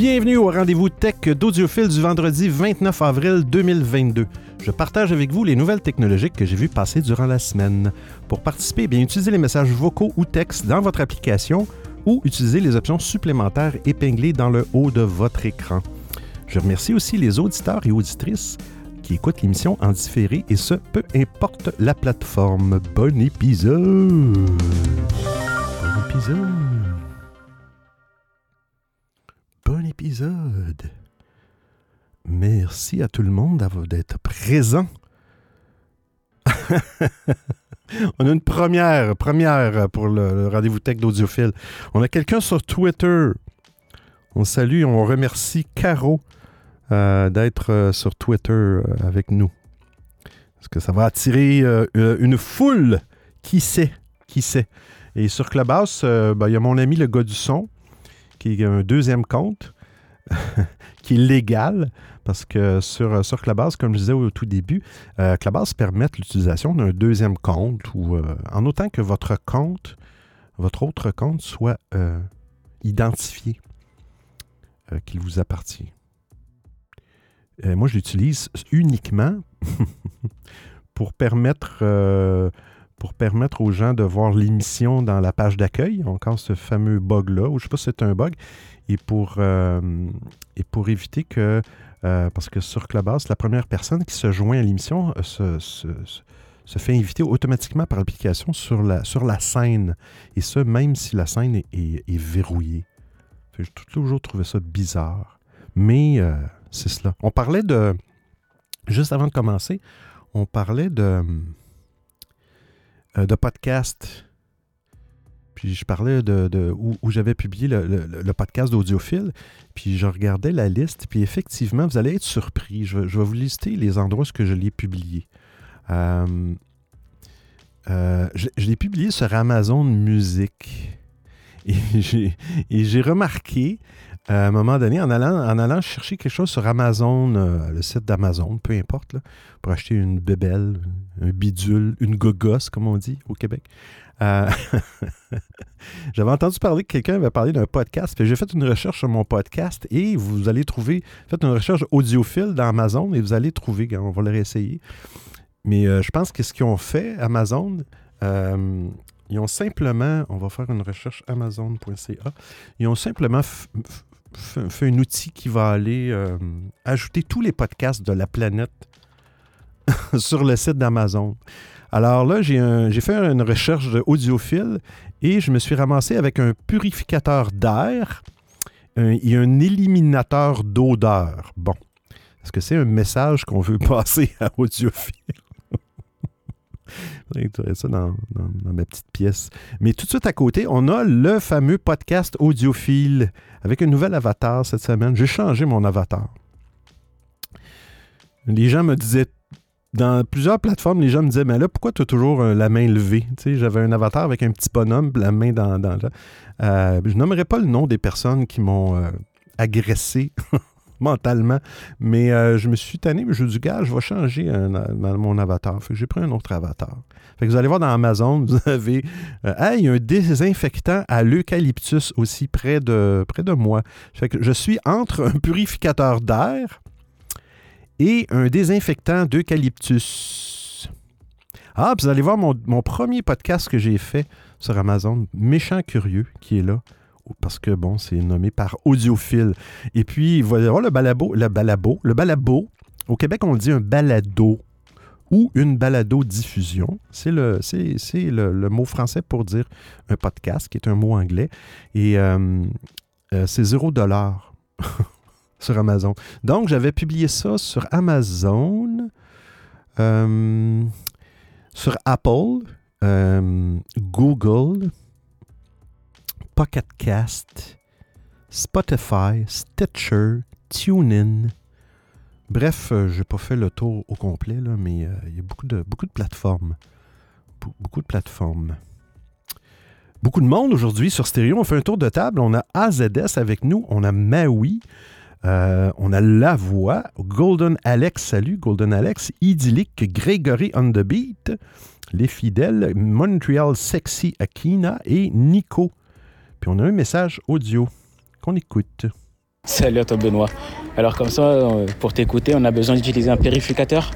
Bienvenue au rendez-vous tech d'Audiophile du vendredi 29 avril 2022. Je partage avec vous les nouvelles technologiques que j'ai vues passer durant la semaine. Pour participer, bien utilisez les messages vocaux ou textes dans votre application ou utilisez les options supplémentaires épinglées dans le haut de votre écran. Je remercie aussi les auditeurs et auditrices qui écoutent l'émission en différé et ce, peu importe la plateforme. Bon épisode! Bon épisode! Bon épisode! Merci à tout le monde d'être présent. On a une première, première pour le, rendez-vous tech d'audiophile. On a quelqu'un sur Twitter. On salue, on remercie Caro euh, d'être euh, sur Twitter euh, avec nous. Est-ce que ça va attirer une foule? Qui sait? Qui sait? Et sur Clubhouse, ben, il y a mon ami le gars du son, qui a un deuxième compte, qui est légal. Parce que sur, euh, sur comme je disais au tout début, euh, Clubhouse permet l'utilisation d'un deuxième compte euh, en autant que votre compte, votre autre compte soit identifié, qu'il vous appartient. moi, je l'utilise uniquement pour permettre pour permettre aux gens de voir l'émission dans la page d'accueil, encore ce fameux bug-là, ou je ne sais pas si c'est un bug, et pour, et pour éviter que euh, parce que sur Clubhouse, la première personne qui se joint à l'émission euh, se, fait inviter automatiquement par l'application sur la, sur la scène. Et ce, même si la scène est, verrouillée. J'ai toujours trouvé ça bizarre. Mais euh, c'est cela. On parlait de. Juste avant de commencer, on parlait de, de podcast puis je parlais de, où, j'avais publié le, podcast d'Audiophile. Puis je regardais la liste. Puis effectivement, vous allez être surpris. Je, vais vous lister les endroits où je l'ai publié. Euh, euh, je, l'ai publié sur Amazon Music. Et j'ai remarqué à un moment donné, en allant, chercher quelque chose sur Amazon, euh, le site d'Amazon, peu importe, pour acheter une bébelle, un bidule, une gogosse, comme on dit au Québec, euh, j'avais entendu parler que quelqu'un avait parlé d'un podcast. J'ai fait une recherche sur mon podcast et vous allez trouver, faites une recherche audiophile dans Amazon et vous allez trouver, on va le réessayer. Mais euh, je pense que ce qu'ils ont fait, Amazon, euh, ils ont simplement, on va faire une recherche amazon.ca, ils ont simplement fait un outil qui va aller ajouter tous les podcasts de la planète sur le site d'Amazon. Alors là, j'ai fait une recherche audiophile et je me suis ramassé avec un purificateur d'air et un éliminateur d'odeur. Bon. Est-ce que c'est un message qu'on veut passer à audiophile? Ça dans, dans, ma petite pièce. Mais tout de suite à côté, on a le fameux podcast audiophile avec un nouvel avatar cette semaine. J'ai changé mon avatar. Les gens me disaient dans plusieurs plateformes, les gens me disaient Mais là, pourquoi tu as toujours euh, la main levée? J'avais un avatar avec un petit bonhomme, la main dans. dans euh, je nommerai pas le nom des personnes qui m'ont euh, agressé mentalement, mais je me suis tanné, mais je dit, gars, je vais changer mon avatar. Fait que j'ai pris un autre avatar. Fait que vous allez voir dans Amazon, vous avez il y a un désinfectant à l'eucalyptus aussi près de, près de moi. Fait je suis entre un purificateur d'air et un désinfectant d'eucalyptus. Ah, vous allez voir mon, premier podcast que j'ai fait sur Amazon, Méchant Curieux, qui est là. Parce que, bon, c'est nommé par audiophile. Et puis, voir le balabo, le balabo, le balabo. Au Québec, on dit un balado ou une balado-diffusion. C'est le, le, mot français pour dire un podcast, qui est un mot anglais. Et euh, euh, c'est zéro dollar. sur Amazon. Donc, j'avais publié ça sur Amazon, euh, sur Apple, Google, Pocket Cast, Spotify, Stitcher, TuneIn. Bref, euh, je n'ai pas fait le tour au complet, mais il y a beaucoup de, beaucoup de plateformes. beaucoup de plateformes. Beaucoup de monde aujourd'hui sur Stereo. On fait un tour de table. On a AZS avec nous. On a Maui. Euh, on a La Voix, Golden Alex, salut Golden Alex, Idyllic, Gregory on the Beat, Les Fidèles, Montreal Sexy Akina et Nico. Puis on a un message audio qu'on écoute. Salut à toi Benoît. Alors comme ça, euh, pour t'écouter, on a besoin d'utiliser un purificateur.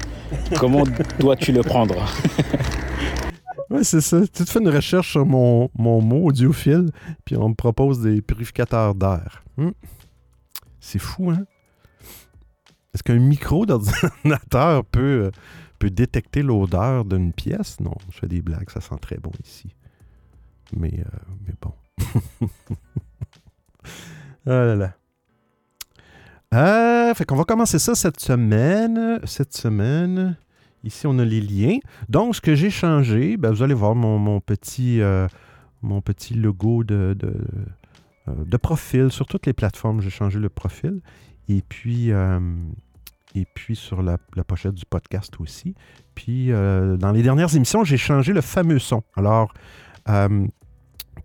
Comment dois-tu le prendre? Ouais, c'est ça. Tu te fais une recherche sur mon, mon mot audiophile, puis on me propose des purificateurs d'air. Hmm. C'est fou, hein? Est-ce qu'un micro d'ordinateur peut, euh, peut détecter l'odeur d'une pièce? Non, je fais des blagues, ça sent très bon ici. Mais, euh, mais bon. ah là là. Euh, fait qu'on va commencer ça cette semaine. Cette semaine. Ici, on a les liens. Donc, ce que j'ai changé, ben, vous allez voir mon, petit, euh, mon petit logo de, euh, de, profil. Sur toutes les plateformes, j'ai changé le profil. Et puis, et puis sur la, pochette du podcast aussi. Puis, dans les dernières émissions, j'ai changé le fameux son. Alors,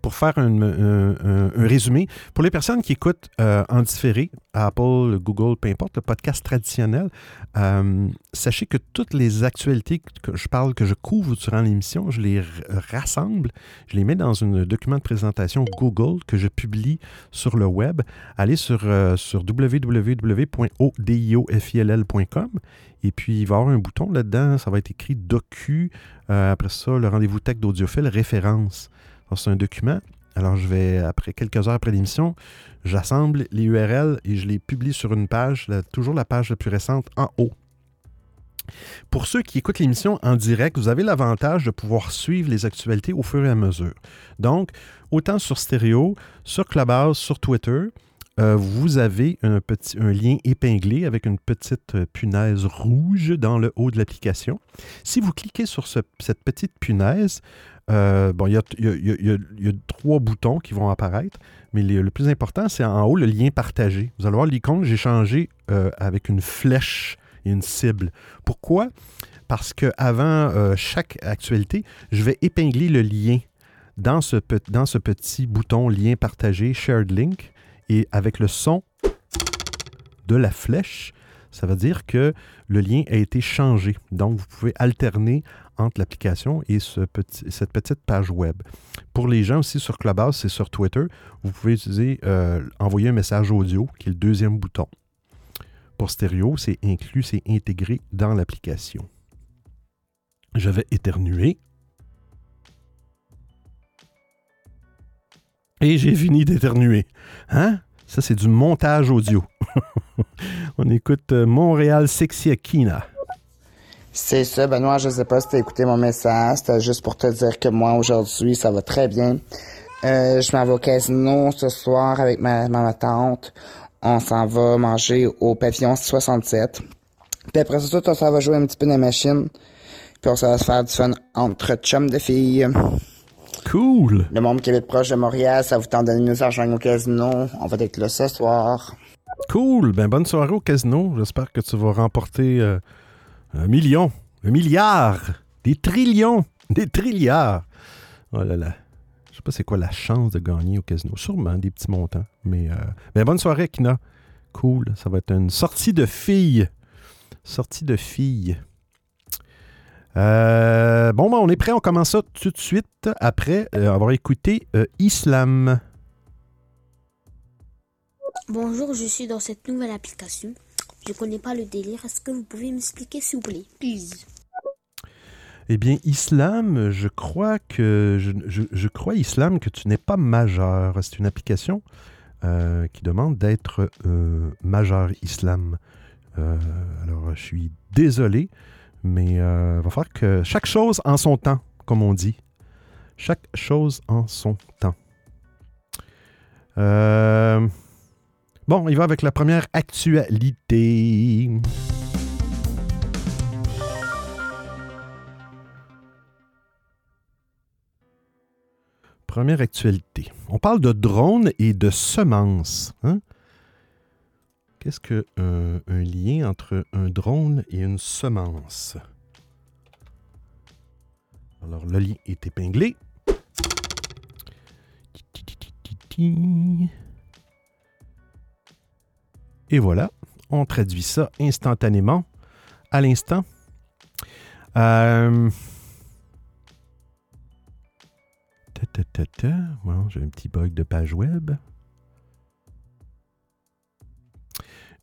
pour faire un, résumé, pour les personnes qui écoutent euh, en différé, Apple, Google, peu importe, le podcast traditionnel, euh, sachez que toutes les actualités que je parle, que je couvre durant l'émission, je les rassemble, je les mets dans un document de présentation Google que je publie sur le web. Allez sur, euh, www.odiofill.com et puis il va y avoir un bouton là-dedans, ça va être écrit Docu, après ça, le rendez-vous tech d'audiophile, référence c'est un document. Alors, je vais, après quelques heures après l'émission, j'assemble les URL et je les publie sur une page, toujours la page la plus récente en haut. Pour ceux qui écoutent l'émission en direct, vous avez l'avantage de pouvoir suivre les actualités au fur et à mesure. Donc, autant sur Stéréo, sur Clubhouse, sur Twitter, euh, vous avez un, petit, un lien épinglé avec une petite punaise rouge dans le haut de l'application. Si vous cliquez sur cette petite punaise, euh, bon, il y, a, trois boutons qui vont apparaître, mais le plus important, c'est en haut le lien partagé. Vous allez voir l'icône, j'ai changé euh, avec une flèche et une cible. Pourquoi? Parce qu'avant euh, chaque actualité, je vais épingler le lien dans ce, dans ce petit bouton lien partagé, shared link, et avec le son de la flèche, ça veut dire que le lien a été changé. Donc, vous pouvez alterner entre l'application et cette petite page web. Pour les gens aussi sur Clubhouse et sur Twitter, vous pouvez utiliser euh, envoyer un message audio, qui est le deuxième bouton. Pour stéréo, c'est inclus, c'est intégré dans l'application. Je vais éternuer. Et j'ai fini d'éternuer. Hein? Ça, c'est du montage audio. On écoute euh, Montréal Sexy Akina. C'est ça, Benoît, je sais pas si t'as écouté mon message, c'était juste pour te dire que moi, aujourd'hui, ça va très bien. Euh, je m'en vais au casino ce soir avec ma, ma, tante. On s'en va manger au pavillon 67. Puis après ça, tout ça va jouer un petit peu dans la machine. Puis on va se faire du fun entre chums de filles. Cool! Le monde qui est proche de Montréal, ça vous tente de nous rejoindre au casino. On va être là ce soir. Cool! Ben bonne soirée au casino. J'espère que tu vas remporter... Euh, un million, un milliard, des trillions, des trilliards. Oh là là. Je sais pas c'est quoi la chance de gagner au casino. Sûrement des petits montants. Mais, euh, bonne soirée, Kina. Cool. Ça va être une sortie de filles. Sortie de filles. Euh, bon, ben, on est prêt. On commence ça tout de suite après euh, avoir écouté Islam. Bonjour, je suis dans cette nouvelle application. Je connais pas le délire. Est-ce que vous pouvez m'expliquer, s'il vous plaît, please? Eh bien, Islam, je crois que je, crois Islam que tu n'es pas majeur. C'est une application euh, qui demande d'être euh, majeur Islam. Euh, alors, je suis désolé, mais il va falloir que chaque chose en son temps, comme on dit. Chaque chose en son temps. Euh, Bon, il va avec la première actualité. Première actualité. On parle de drones et de semences. Hein? Qu'est-ce que un, lien entre un drone et une semence? Alors, le lien est épinglé. Et voilà, on traduit ça instantanément, à l'instant. Euh... J'ai un petit bug de page web.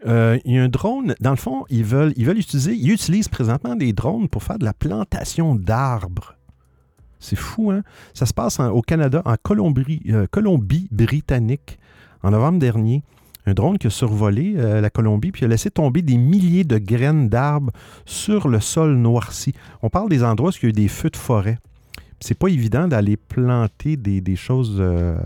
Euh, il y a un drone, dans le fond, ils veulent, utiliser, ils utilisent présentement des drones pour faire de la plantation d'arbres. C'est fou, hein? Ça se passe au Canada, en Colombie, euh, Colombie-Britannique, en novembre dernier. Un drone qui a survolé euh, la Colombie puis a laissé tomber des milliers de graines d'arbres sur le sol noirci. On parle des endroits où il y a eu des feux de forêt c'est pas évident d'aller planter des, choses euh,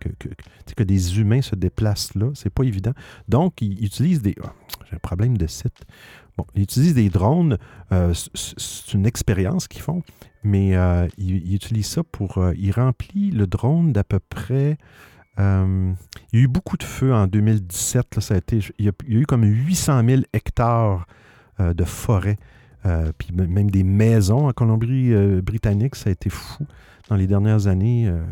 que, des humains se déplacent là. C'est pas évident. Donc, ils utilisent des. Oh, j'ai un problème de site. Bon, ils utilisent des drones. Euh, c'est une expérience qu'ils font, mais euh, ils, utilisent ça pour. ils remplissent le drone d'à peu près. il y a eu beaucoup de feux en 2017. ça a été, il y a eu comme 800 000 hectares de forêt euh, puis même des maisons en Colombie-Britannique, euh, ça a été fou dans les dernières années. Euh,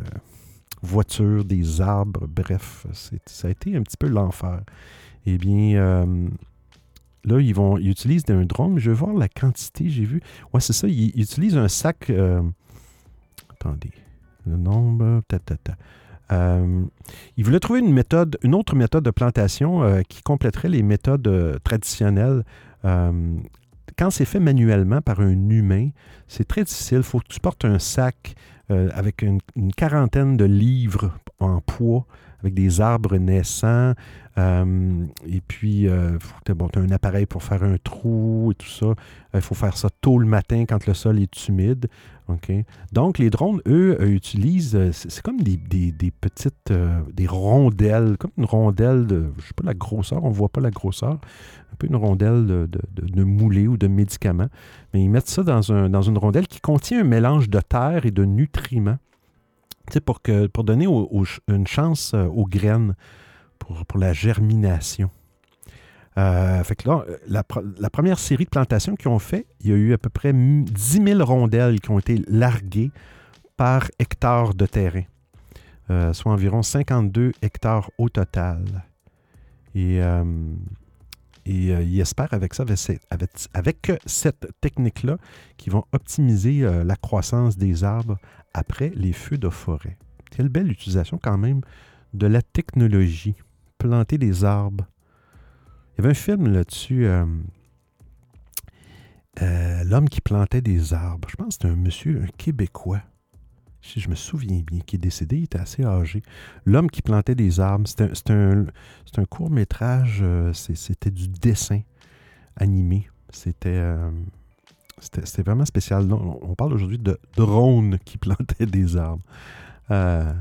voitures, des arbres, bref, ça a été un petit peu l'enfer. Eh bien, là, ils vont, ils utilisent un drone, je vais voir la quantité, j'ai vu. Ouais, c'est ça, ils, utilisent un sac. attendez, le nombre. ils voulaient trouver une méthode, une autre méthode de plantation qui compléterait les méthodes traditionnelles quand c'est fait manuellement par un humain, c'est très difficile. Il faut que tu portes un sac euh, avec une, quarantaine de livres en poids, avec des arbres naissants. Euh, et puis, euh, tu as un appareil pour faire un trou et tout ça. Il faut faire ça tôt le matin quand le sol est humide. Donc, les drones, eux, utilisent, c'est comme des, petites, rondelles, comme une rondelle de, je ne sais pas la grosseur, on ne voit pas la grosseur, un peu une rondelle de, moulé ou de médicaments. Mais ils mettent ça dans, dans une rondelle qui contient un mélange de terre et de nutriments pour, pour donner une chance euh, aux graines pour, la germination. Euh, la, première série de plantations qu'ils ont fait, il y a eu à peu près 10 000 rondelles qui ont été larguées par hectare de terrain, euh, soit environ 52 hectares au total. Et et euh, ils espèrent avec ça, avec, cette technique-là, qu'ils vont optimiser euh, la croissance des arbres après les feux de forêt. Quelle belle utilisation quand même de la technologie. Planter des arbres. Il y avait un film là-dessus, euh, L'homme qui plantait des arbres. Je pense que c'était un monsieur, un Québécois si je me souviens bien, qui est décédé, il était assez âgé. L'homme qui plantait des arbres, c'est un, court métrage, euh, c'était du dessin animé. Euh, c'était vraiment spécial. On parle aujourd'hui de drones qui plantaient des arbres. Euh,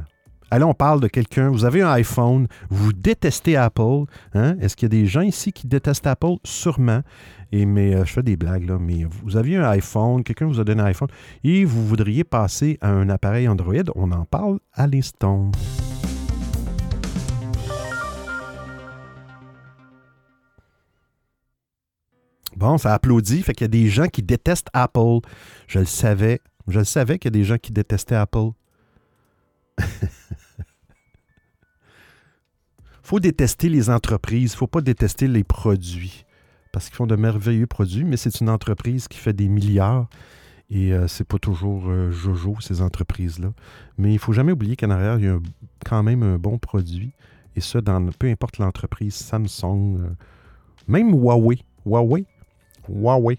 Allez, on parle de quelqu'un, vous avez un iPhone, vous détestez Apple. Hein? Est-ce qu'il y a des gens ici qui détestent Apple? Sûrement. Et, mais euh, je fais des blagues, là. Mais vous aviez un iPhone, quelqu'un vous a donné un iPhone, et vous voudriez passer à un appareil Android. On en parle à l'instant. Bon, ça applaudit. Fait qu'il y a des gens qui détestent Apple. Je le savais. Je le savais qu'il y a des gens qui détestaient Apple. faut détester les entreprises, faut pas détester les produits. Parce qu'ils font de merveilleux produits, mais c'est une entreprise qui fait des milliards. Et euh, c'est pas toujours euh, jojo, ces entreprises-là. Mais il faut jamais oublier qu'en arrière, il y a quand même un bon produit. Et ça, dans peu importe l'entreprise, Samsung, euh, même Huawei. Huawei. Huawei.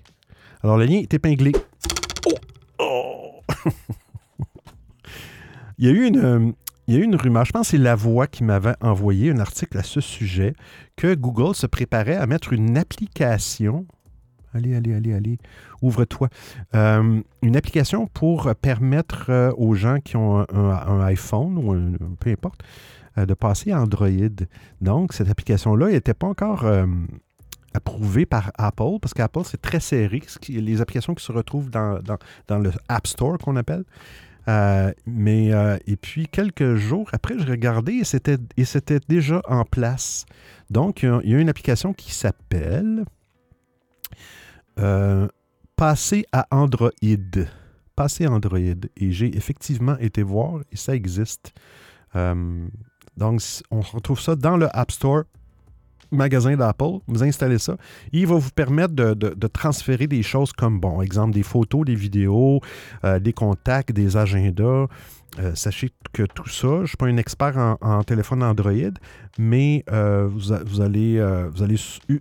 Alors, le lien est épinglé. Oh! il y a eu une, il y a eu une rumeur, je pense que c'est La Voix qui m'avait envoyé un article à ce sujet, que Google se préparait à mettre une application. Allez, allez, allez, allez, ouvre-toi. Euh, une application pour permettre euh, aux gens qui ont un, iPhone ou un, peu importe euh, de passer à Android. Donc, cette application-là n'était pas encore approuvée par Apple, parce qu'Apple, c'est très serré. Les applications qui se retrouvent dans, dans le App Store qu'on appelle, euh, mais, euh, et puis, quelques jours après, je regardais et c'était, et c'était déjà en place. Donc, il y, a, une application qui s'appelle euh, Passer à Android. Passer Android. Et j'ai effectivement été voir et ça existe. donc, on retrouve ça dans le App Store. Magasin d'Apple, vous installez ça. Il va vous permettre de, transférer des choses comme, bon, exemple, des photos, des vidéos, euh, des contacts, des agendas. Euh, sachez que tout ça, je ne suis pas un expert en, téléphone Android, mais euh, vous, allez,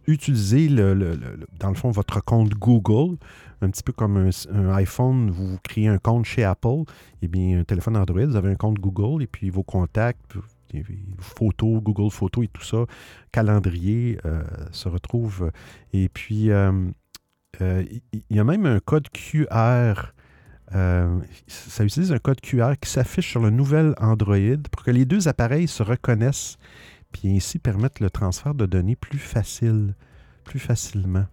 utiliser, dans le fond, votre compte Google, un petit peu comme un, iPhone, vous, créez un compte chez Apple. Eh bien, un téléphone Android, vous avez un compte Google et puis vos contacts, photos, Google Photos et tout ça, calendrier euh, se retrouve. Et puis, euh, euh, il y a même un code QR. ça utilise un code QR qui s'affiche sur le nouvel Android pour que les deux appareils se reconnaissent, puis ainsi permettre le transfert de données plus facile, plus facilement.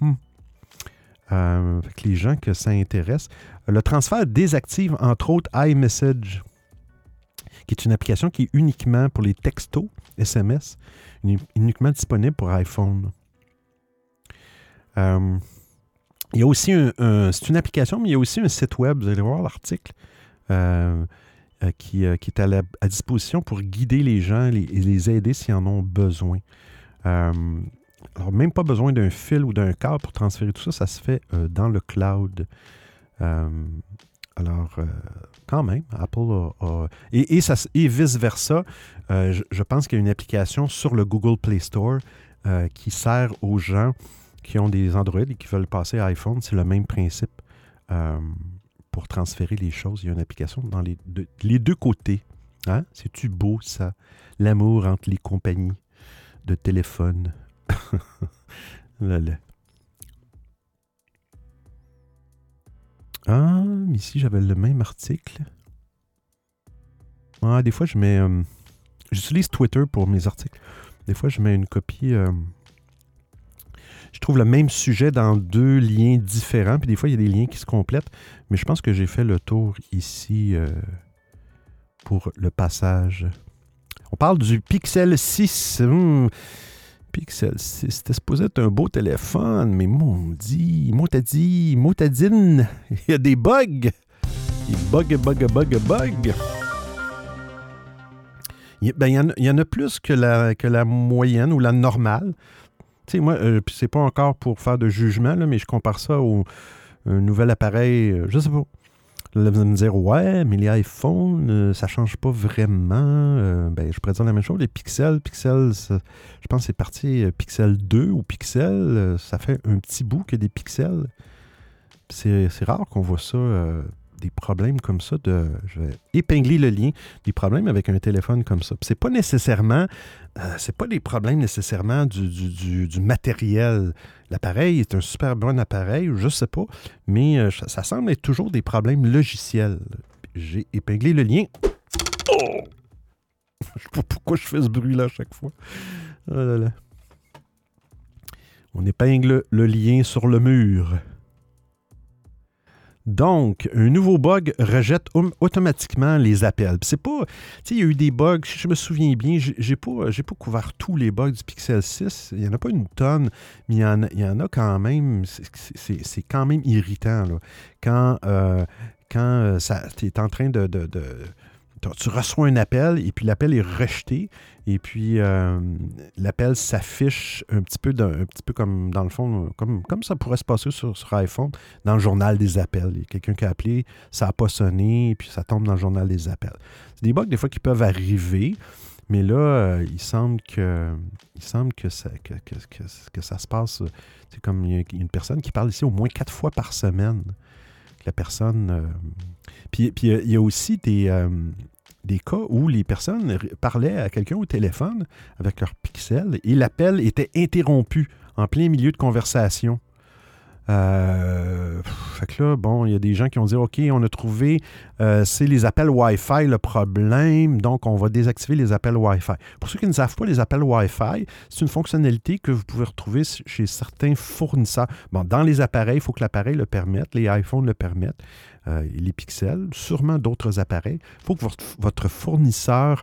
Hmm. les gens que ça intéresse. Le transfert désactive entre autres iMessage qui est une application qui est uniquement pour les textos, SMS, uniquement disponible pour iPhone. Euh, il y a aussi un, c'est une application, mais il y a aussi un site web, vous allez voir l'article, euh, euh, qui, est à, disposition pour guider les gens et les, aider s'ils en ont besoin. alors, même pas besoin d'un fil ou d'un câble pour transférer tout ça, ça se fait dans le cloud. Alors, quand même, Apple a. et, et, vice-versa, euh, je, pense qu'il y a une application sur le Google Play Store euh, qui sert aux gens qui ont des Android et qui veulent passer à iPhone. C'est le même principe. Euh, pour transférer les choses, il y a une application dans les deux, les deux côtés. Hein? C'est-tu beau, ça? L'amour entre les compagnies de téléphone. là. Ici, j'avais le même article. Ah, des fois, je mets. Euh, j'utilise Twitter pour mes articles. Des fois, je mets une copie. Euh, je trouve le même sujet dans deux liens différents. Puis des fois, il y a des liens qui se complètent. Mais je pense que j'ai fait le tour ici euh, pour le passage. On parle du Pixel 6. Pixel 6. C'était supposé être un beau téléphone, mais maudit, motadine, motadine, il y a des bugs. Il bug, bug, bug, bug. Il, ben, y en a, plus que la, moyenne ou la normale. Tu sais, moi, euh, c'est pas encore pour faire de jugement, là, mais je compare ça au nouvel appareil, euh, je sais pas. Là, vous allez me dire, ouais, mais les iPhones, euh, ça change pas vraiment. Euh, ben, je pourrais dire la même chose. Les pixels, pixels, je pense que c'est parti euh, Pixel 2 ou Pixel. ça fait un petit bout que des pixels. C'est rare qu'on voit ça des problèmes comme ça. Je vais épingler le lien, des problèmes avec un téléphone comme ça. C'est pas nécessairement. Euh, c'est pas des problèmes nécessairement du, matériel. L'appareil est un super bon appareil, je sais pas, mais euh, ça, semble être toujours des problèmes logiciels. J'ai épinglé le lien. Oh! je sais pas pourquoi je fais ce bruit-là à chaque fois. Oh On épingle le lien sur le mur. Donc, un nouveau bug rejette automatiquement les appels. C'est pas. Tu sais, il y a eu des bugs, je me souviens bien, j'ai pas, pas couvert tous les bugs du Pixel 6. Il n'y en a pas une tonne, mais il y en a, quand même. C'est quand même irritant. Quand, euh, quand euh, tu es en train de tu reçois un appel et puis l'appel est rejeté et puis euh, l'appel s'affiche un petit peu un petit peu comme dans le fond comme, comme ça pourrait se passer sur, sur iPhone dans le journal des appels. Il y a quelqu'un qui a appelé, ça n'a pas sonné et puis ça tombe dans le journal des appels. C'est des bugs des fois qui peuvent arriver. Mais là, euh, il semble que il semble que ça, que, que, ça se passe. C'est comme il y, a une personne qui parle ici au moins quatre fois par semaine. La personne. Euh, puis, puis il y a aussi des, des cas où les personnes parlaient à quelqu'un au téléphone avec leur pixel et l'appel était interrompu en plein milieu de conversation. Euh, fait que là, bon, il y a des gens qui ont dit OK, on a trouvé, euh, c'est les appels Wi-Fi le problème, donc on va désactiver les appels Wi-Fi. Pour ceux qui ne savent pas, les appels Wi-Fi, c'est une fonctionnalité que vous pouvez retrouver chez certains fournisseurs. Bon, dans les appareils, il faut que l'appareil le permette, les iPhones le permettent, euh, les pixels, sûrement d'autres appareils. Il faut que votre fournisseur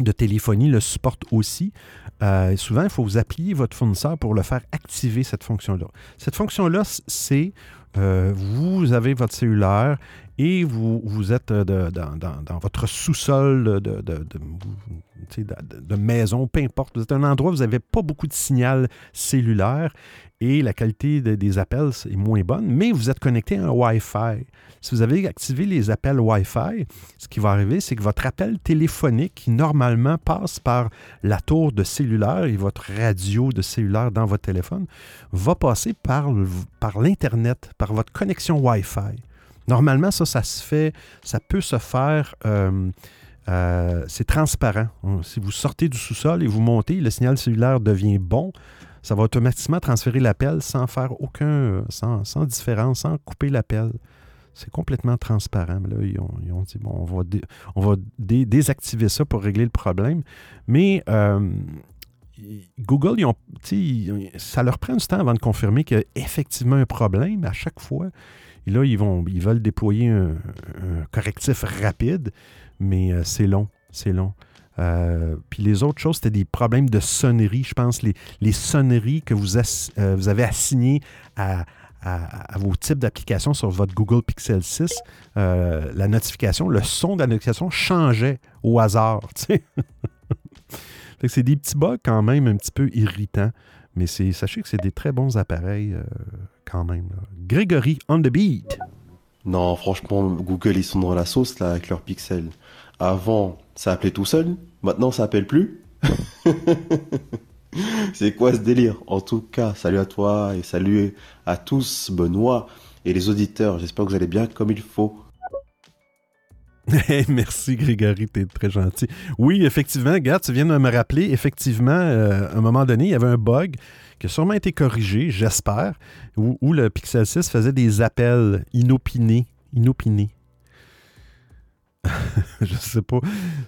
de téléphonie le supporte aussi. Euh, souvent, il faut vous appuyer votre fournisseur pour le faire activer cette fonction-là. Cette fonction-là, c'est euh, vous avez votre cellulaire et vous, êtes dans, votre sous-sol de, de, maison, peu importe. Vous êtes un endroit où vous n'avez pas beaucoup de signal cellulaire et la qualité de- des appels est moins bonne, mais vous êtes connecté à un Wi-Fi. Si vous avez activé les appels Wi-Fi, ce qui va arriver, c'est que votre appel téléphonique, qui normalement passe par la tour de cellulaire et votre radio de cellulaire dans votre téléphone, va passer par, l'Internet, par votre connexion Wi-Fi. Normalement, ça, ça se fait, ça peut se faire, euh, euh, c'est transparent. Si vous sortez du sous-sol et vous montez, le signal cellulaire devient bon, ça va automatiquement transférer l'appel sans faire aucun, sans, sans différence, sans couper l'appel. C'est complètement transparent. Là, ils ont, ils ont dit, bon, on va, on va dé- désactiver ça pour régler le problème. Mais euh, Google, ils ont, ça leur prend du temps avant de confirmer qu'il y a effectivement un problème à chaque fois. Et là, ils, vont, ils veulent déployer un, un correctif rapide, mais euh, c'est long, c'est long. Euh, puis les autres choses, c'était des problèmes de sonnerie. Je pense les, les sonneries que vous, euh, vous avez assignées à, à- vos types d'applications sur votre Google Pixel 6, euh, la notification, le son de la notification changeait au hasard. c'est des petits bugs quand même un petit peu irritants. Mais sachez que c'est des très bons appareils quand même. là. Grégory on the beat. Non, franchement, Google, ils sont dans la sauce, là, avec leurs pixels. Avant, ça appelait tout seul. Maintenant, ça appelle plus. C'est quoi ce délire? En tout cas, salut à toi et salut à tous, Benoît et les auditeurs. J'espère que vous allez bien comme il faut. Merci Grégory, t'es très gentil. Oui, effectivement, regarde, tu viens de me rappeler, effectivement, euh, à un moment donné, il y avait un bug qui a sûrement été corrigé, j'espère, où le Pixel 6 faisait des appels inopinés. Inopinés. Je sais pas.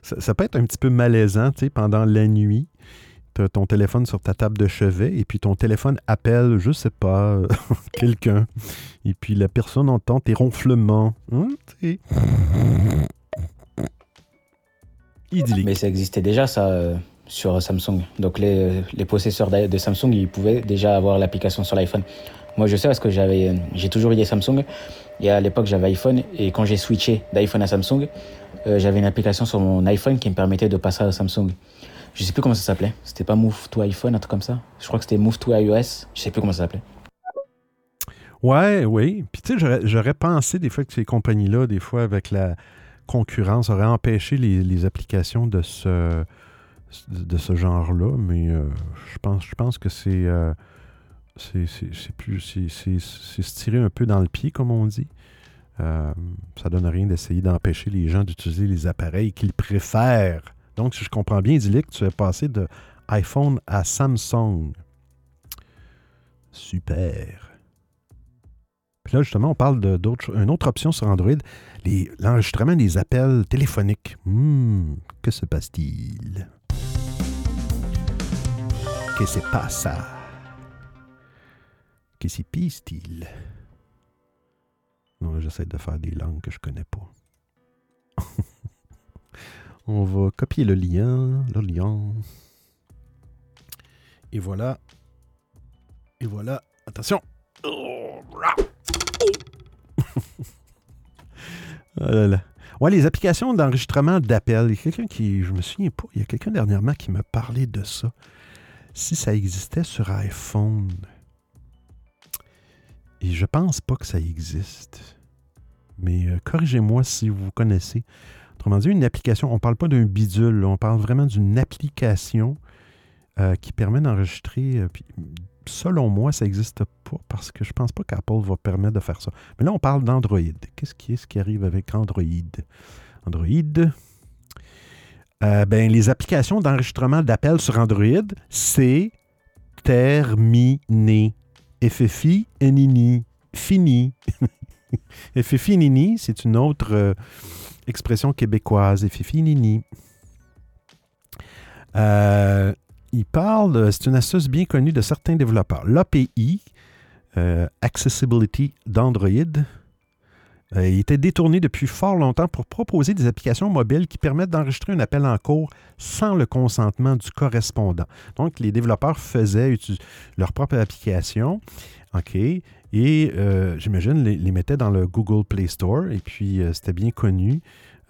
Ça, peut être un petit peu malaisant, tu sais, pendant la nuit. As ton téléphone sur ta table de chevet et puis ton téléphone appelle, je sais pas, quelqu'un. Et puis la personne entend tes ronflements. Hein. Idyllique. Mais ça existait déjà, ça, euh, sur Samsung. Donc, les, les possesseurs de Samsung, ils pouvaient déjà avoir l'application sur l'iPhone. Moi, je sais parce que j'avais, euh, j'ai toujours eu des Samsung. Et à l'époque, j'avais iPhone. Et quand j'ai switché d'iPhone à Samsung, euh, j'avais une application sur mon iPhone qui me permettait de passer à Samsung. Je sais plus comment ça s'appelait. C'était pas Move to iPhone, un truc comme ça. Je crois que c'était Move to iOS. Je sais plus comment ça s'appelait. Ouais, oui. Puis tu sais, j'aurais- pensé des fois que ces compagnies-là, des fois avec la concurrence, auraient empêché les, les applications de ce, de ce genre-là, mais euh, je, pense, je pense que c'est euh, c'est se tirer un peu dans le pied, comme on dit. Euh, ça donne rien d'essayer d'empêcher les gens d'utiliser les appareils qu'ils préfèrent. Donc, si je comprends bien, Idyllic, tu es passé de iPhone à Samsung. Super. Puis là, justement, on parle de- d'autres cho- une autre option sur Android, l'enregistrement des appels téléphoniques. Hmm, que se passe-t-il? Que se passa? Que se pisse-t-il? Non, là, j'essaie de faire des langues que je connais pas. on va copier le lien, le lien. Et voilà. Et voilà. Attention. Ah là là. Ouais, les applications d'enregistrement d'appels. Il y a quelqu'un qui, je me souviens pas, il y a quelqu'un dernièrement qui m'a parlé de ça. Si ça existait sur iPhone. Et je pense pas que ça existe. Mais euh, corrigez-moi si vous connaissez. Autrement dit, une application, on parle pas d'un bidule, on parle vraiment d'une application euh, qui permet d'enregistrer. euh, selon moi, ça n'existe pas parce que je pense pas qu'Apple va permettre de faire ça. Mais là, on parle d'Android. Qu'est-ce qui est qui arrive avec Android? Android. Ben, les applications d'enregistrement d'appels sur Android, c'est terminé. FFI, NINI, fini. FFI, NINI, c'est une autre euh, expression québécoise. FFI, NINI. Euh, il parle, euh, c'est une astuce bien connue de certains développeurs. L'API, Accessibility d'Android, euh, il était détourné depuis fort longtemps pour proposer des applications mobiles qui permettent d'enregistrer un appel en cours sans le consentement du correspondant. Donc, les développeurs faisaient leur propre application, OK, et Et j'imagine, les, les mettaient dans le Google Play Store, et puis c'était bien connu.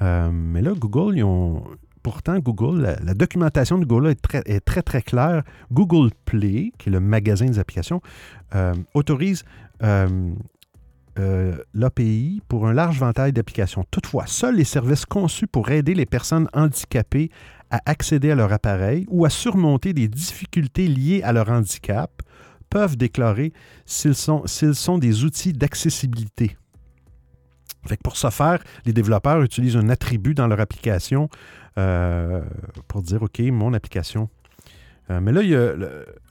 mais là, Google, ils ont, pourtant, Google, la, documentation de Google est très, très, claire. Google Play, qui est le magasin des applications, autorise euh, l'API pour un large ventail d'applications. Toutefois, seuls les services conçus pour aider les personnes handicapées à accéder à leur appareil ou à surmonter des difficultés liées à leur handicap peuvent déclarer s'ils sont, sont des outils d'accessibilité. pour ce faire, les développeurs utilisent un attribut dans leur application euh, pour dire OK, mon application. Euh, mais là, il y a,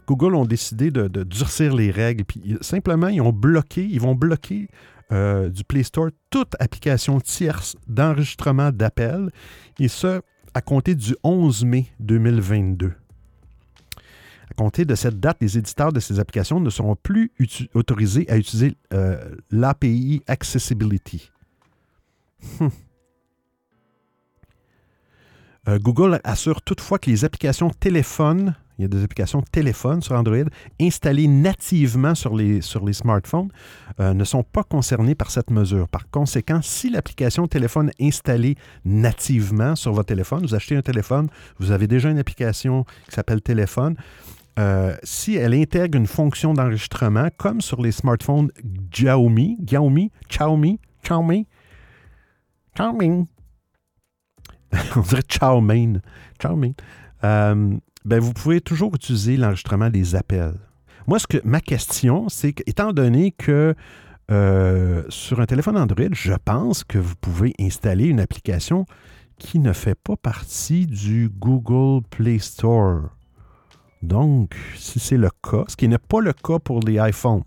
Google ont décidé de, durcir les règles. Simplement, ils ont bloqué, ils vont bloquer euh, du Play Store toute application tierce d'enregistrement d'appels, et ce, à compter du 11 mai 2022. À compter de cette date, les éditeurs de ces applications ne seront plus autorisés à utiliser euh, l'API Accessibility. Hum. Euh, Google assure toutefois que les applications téléphone il y a des applications de téléphone sur Android installées nativement sur les, sur les smartphones, euh, ne sont pas concernées par cette mesure. Par conséquent, si l'application téléphone installée nativement sur votre téléphone, vous achetez un téléphone, vous avez déjà une application qui s'appelle téléphone, euh, si elle intègre une fonction d'enregistrement, comme sur les smartphones Xiaomi, Xiaomi, Xiaomi, Xiaomi, Xiaomi, on dirait Xiaomi, Xiaomi, euh, ben, vous pouvez toujours utiliser l'enregistrement des appels. Moi, ce que ma question, c'est qu'étant donné que euh, sur un téléphone Android, je pense que vous pouvez installer une application qui ne fait pas partie du Google Play Store. Donc, si c'est le cas, ce qui n'est pas le cas pour les iPhones,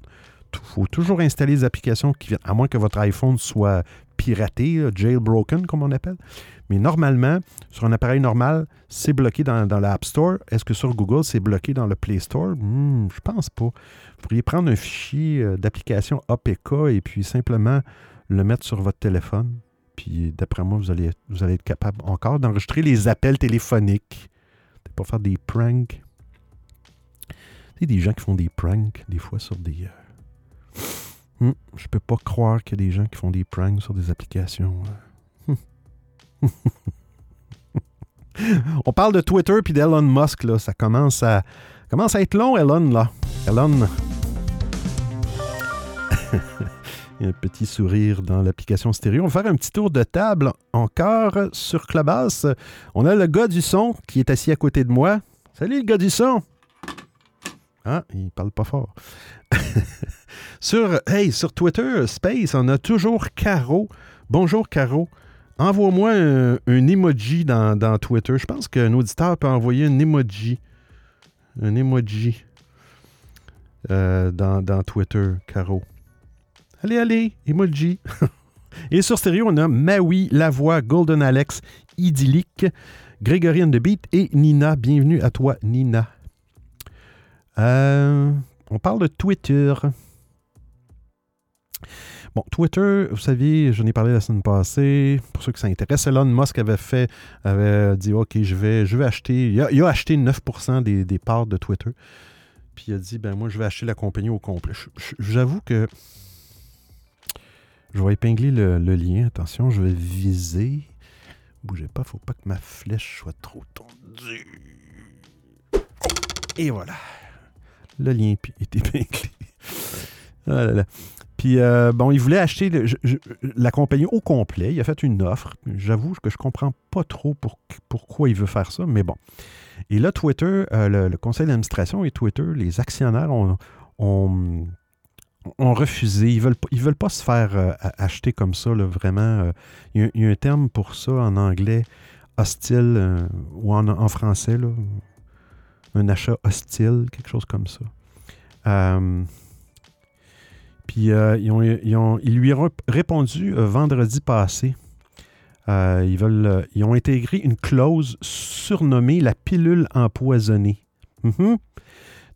faut toujours installer des applications qui viennent, à moins que votre iPhone soit piraté, jailbroken comme on appelle. Mais normalement, sur un appareil normal, c'est bloqué dans, l'App Store. Est-ce que sur Google, c'est bloqué dans le Play Store? Hmm, je pense pas. Vous pourriez prendre un fichier euh, d'application APK et puis simplement le mettre sur votre téléphone. Puis d'après moi, vous allez, vous allez être capable encore d'enregistrer les appels téléphoniques. Pour faire des pranks. Il y a des gens qui font des pranks, des fois, sur des. Euh, hmm, je peux pas croire qu'il y a des gens qui font des pranks sur des applications. On parle de Twitter puis d'Elon Musk, là. Ça commence à, commence à être long, Elon, là. Elon. Un petit sourire dans l'application stéréo. On va faire un petit tour de table encore sur Clubhouse. On a le gars du son qui est assis à côté de moi. Salut le gars du son. Ah, il parle pas fort. sur, Twitter Space, on a toujours Caro. Bonjour Caro. Envoie-moi un, emoji dans, Twitter. Je pense qu'un auditeur peut envoyer un emoji. Un emoji euh, dans, Twitter, Caro. Allez, allez, emoji. Et sur stéréo, on a Maui, La Voix, Golden Alex, Idyllique, Grégory de Beat et Nina. Bienvenue à toi, Nina. Euh, on parle de Twitter. Bon, Twitter, vous savez, j'en ai parlé la semaine passée. Pour ceux qui s'intéressent, Elon Musk avait fait, avait dit OK, je vais, je vais acheter. Il a, acheté 9% des, parts de Twitter. Puis il a dit ben moi, je vais acheter la compagnie au complet. J'avoue que. Je vais épingler le, lien. Attention, je vais viser. Bougez pas, faut pas que ma flèche soit trop tendue. Et voilà. Le lien est épinglé. Ah là là. Puis, euh, bon, il voulait acheter la compagnie au complet. Il a fait une offre. J'avoue que je ne comprends pas trop pourquoi il veut faire ça, mais bon. Et là, Twitter, euh, le, conseil d'administration et Twitter, les actionnaires ont, ont, refusé. Ils ne veulent, ils veulent pas se faire euh, acheter comme ça, vraiment. Il y, a, un terme pour ça en anglais, hostile, ou en, en français, là, un achat hostile, quelque chose comme ça. Puis euh, ils, lui ont répondu euh, vendredi passé. Euh, ils, veulent, ils ont intégré une clause surnommée la pilule empoisonnée. Mhm.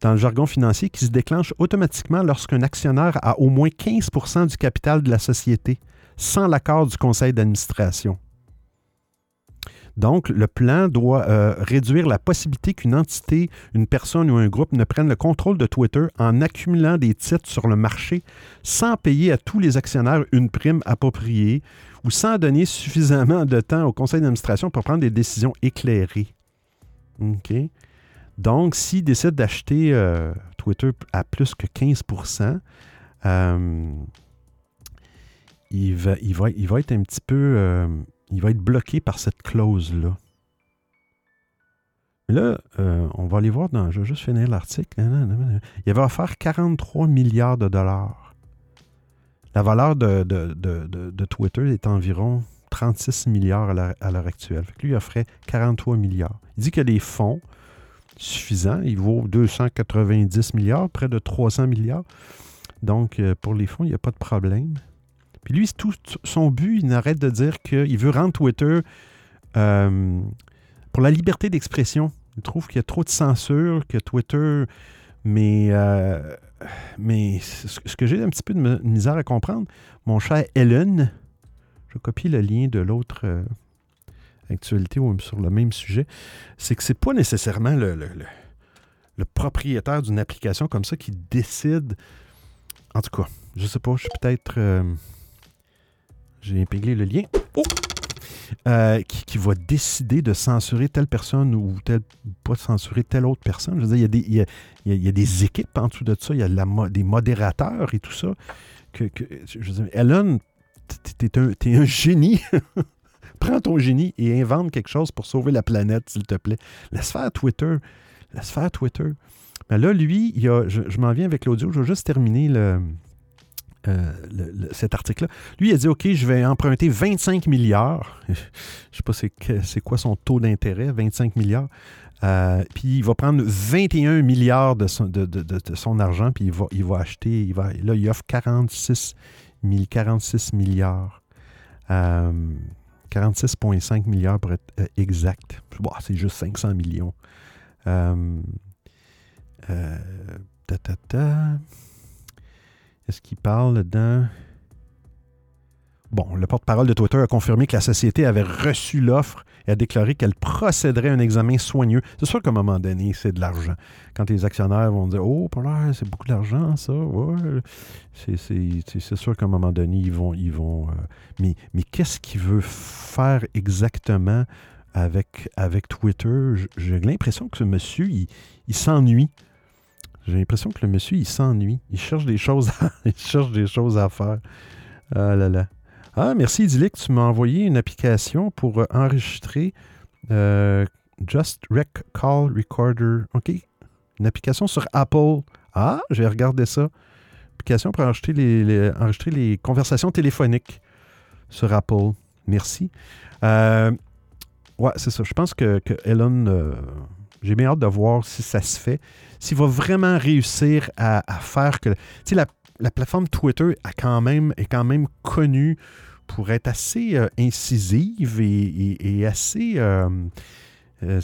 Dans le jargon financier, qui se déclenche automatiquement lorsqu'un actionnaire a au moins 15% du capital de la société, sans l'accord du conseil d'administration. Donc, le plan doit euh, réduire la possibilité qu'une entité, une personne ou un groupe ne prenne le contrôle de Twitter en accumulant des titres sur le marché sans payer à tous les actionnaires une prime appropriée ou sans donner suffisamment de temps au conseil d'administration pour prendre des décisions éclairées. Donc, s'il décide d'acheter euh, Twitter à plus que 15 euh, il, va, être un petit peu. Il va être bloqué par cette clause-là. Mais là, euh, on va aller voir dans. Je vais juste finir l'article. Il va offert 43 milliards de dollars. La valeur de, de- de- de- Twitter est environ 36 milliards à l'heure- actuelle. Lui, il offrait 43 milliards. Il dit que les fonds suffisants, il vaut 290 milliards, près de 300 milliards. Donc, euh, pour les fonds, il n'y a pas de problème. Puis lui, tout son but, il n'arrête de dire qu'il veut rendre Twitter euh, pour la liberté d'expression. Il trouve qu'il y a trop de censure, que Twitter. Mais, euh, mais ce que j'ai un petit peu de mi- misère à comprendre, mon cher Ellen, je copie le lien de l'autre euh, actualité sur le même sujet, c'est que c'est pas nécessairement le, propriétaire d'une application comme ça qui décide. En tout cas, je sais pas, je suis peut-être. J'ai épinglé le lien. Oh! Euh, qui, va décider de censurer telle personne ou telle, pas censurer telle autre personne. Je veux dire, il y a des, il y a- il y a- des équipes en dessous de ça, il y a des modérateurs et tout ça. Que, je veux dire, Ellen, t'es un, un génie. Prends ton génie et invente quelque chose pour sauver la planète, s'il te plaît. Laisse faire Twitter. Laisse faire Twitter. Mais là, lui, il a, je, je m'en viens avec l'audio. Je vais juste terminer le, euh, cet article-là. Lui, il a dit OK, je vais emprunter 25 milliards. je ne sais pas c'est, quoi son taux d'intérêt, 25 milliards. Euh, puis il va prendre 21 milliards de son, argent, puis il va, acheter. Là, il offre 46, 000 46 milliards. Euh, 46,5 milliards pour être euh, exact. C'est juste 500 millions. Euh, euh. Est-ce qu'il parle dedans? Bon, le porte-parole de Twitter a confirmé que la société avait reçu l'offre et a déclaré qu'elle procéderait à un examen soigneux. C'est sûr qu'à un moment donné, c'est de l'argent. Quand les actionnaires vont dire Oh, c'est beaucoup d'argent, ça. C'est, sûr qu'à un moment donné, ils vont. Ils vont euh, mais, mais qu'est-ce qu'il veut faire exactement avec, avec Twitter? J'ai l'impression que ce monsieur, il s'ennuie. J'ai l'impression que le monsieur, il s'ennuie. Il cherche des choses à, il cherche des choses à faire. Ah là là. Ah, merci Idyllic, tu m'as envoyé une application pour euh, enregistrer euh, Just Rec Call Recorder. OK. Une application sur Apple. Ah, j'ai regardé ça. Application pour enregistrer les, conversations téléphoniques sur Apple. Merci. Euh, ouais, c'est ça. Je pense que, que Elon, j'ai bien hâte de voir si ça se fait. S'il va vraiment réussir à, faire que. Tu sais, la, la plateforme Twitter est quand même connue pour être assez euh, incisive et, assez. euh, euh,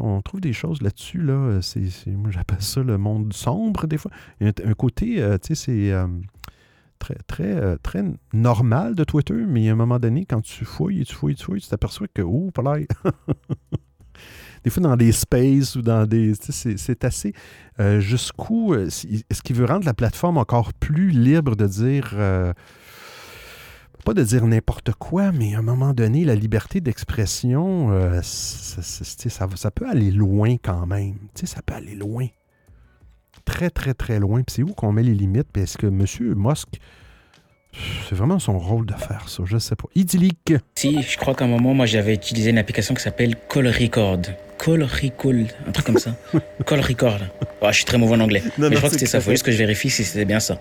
on trouve des choses là-dessus. Là, moi, j'appelle ça le monde sombre, des fois. Il y a un, côté, tu sais, c'est très, très, très normal de Twitter, mais à un moment donné, quand tu fouilles, tu fouilles, tu fouilles, tu t'aperçois que, oh, l'air. des fois, dans des spaces ou dans des. C'est, assez. euh, jusqu'où. euh, Est-ce qu'il veut rendre la plateforme encore plus libre de dire. euh, pas de dire n'importe quoi, mais à un moment donné, la liberté d'expression, ça, ça- peut aller loin quand même. Tu sais, ça peut aller loin. Très, très, très loin. Puis c'est où qu'on met les limites? Puis est-ce que M. Musk, c'est vraiment son rôle de faire ça? Je sais pas. Idyllique. Si, je crois qu'à un moment, moi, j'avais utilisé une application qui s'appelle Call Record. Call Record, un truc comme ça. Call Record. Ouais, je suis très mauvais en anglais. Non, mais non, je crois que c'était ça. Faut correct. juste que je vérifie si c'était bien ça.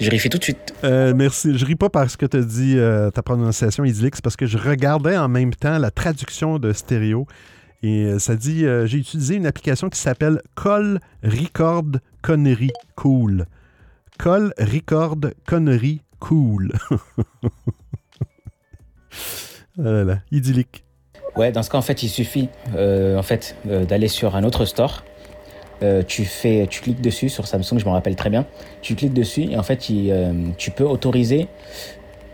Je vérifie tout de suite. Euh, merci. Je ris pas parce que tu as dit euh, ta prononciation idyllique, c'est parce que je regardais en même temps la traduction de stéréo. Et euh, ça dit euh, j'ai utilisé une application qui s'appelle Call Record Connery Cool. Call Record Connery Cool. Ah idyllique. Ouais, dans ce cas, en fait, il suffit euh, en fait, euh, d'aller sur un autre store. Euh, tu, fais, tu cliques dessus sur Samsung, je me rappelle très bien. Tu cliques dessus et en fait, tu peux autoriser,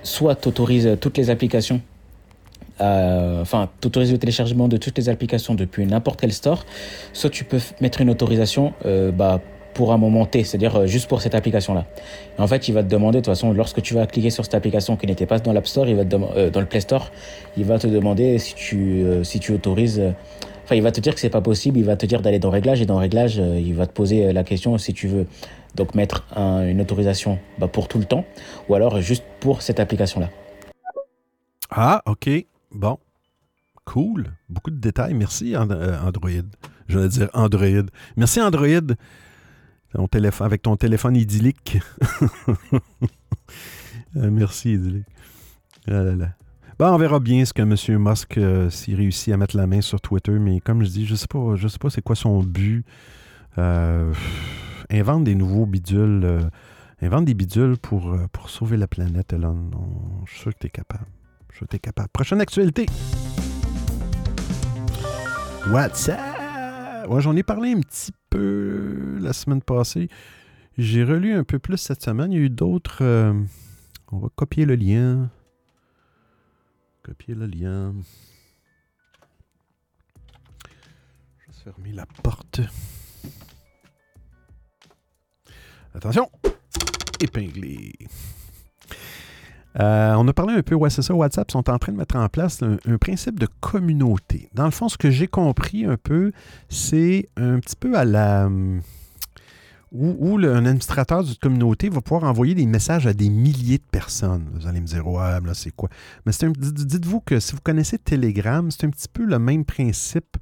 soit tu autorises toutes les applications enfin, t'autorises le téléchargement de toutes les applications depuis n'importe quel store, soit tu peux mettre une autorisation bah, pour un moment T, c'est-à-dire euh, juste pour cette application-là. En fait, il va te demander, de toute façon, lorsque tu vas cliquer sur cette application qui n'était pas dans l'App Store, il va euh, dans le Play Store, il va te demander si tu, euh, si tu autorises. Enfin, il va te dire que c'est pas possible, il va te dire d'aller dans Réglages, et dans Réglages, il va te poser la question si tu veux donc mettre une autorisation bah, pour tout le temps, ou alors juste pour cette application-là. Ah, OK. Bon. Cool. Beaucoup de détails. Merci, Android. Je vais dire Android. Merci, Android téléphone, avec ton téléphone idyllique. Euh, merci, idyllique. Ah on verra bien ce que M. Musk euh, s'il réussit à mettre la main sur Twitter, mais comme je dis, je sais pas, je sais pas c'est quoi son but. Euh, invente des nouveaux bidules. invente des bidules pour, pour sauver la planète, Elon. je suis sûr que tu es capable. Je suis sûr que tu capable. Prochaine actualité. WhatsApp. J'en ai parlé un petit peu la semaine passée. J'ai relu un peu plus cette semaine. Il y a eu d'autres. Euh, on va copier le lien. Copier le lien. Je vais fermer la porte. Attention! Épinglé. Euh, on a parlé un peu, ouais, c'est ça, WhatsApp sont en train de mettre en place un, principe de communauté. Dans le fond, ce que j'ai compris un peu, c'est un petit peu à la. où, un administrateur d'une communauté va pouvoir envoyer des messages à des milliers de personnes. Vous allez me dire, ouais, là, c'est quoi? Mais dites-vous que si vous connaissez Telegram, c'est un petit peu le même principe,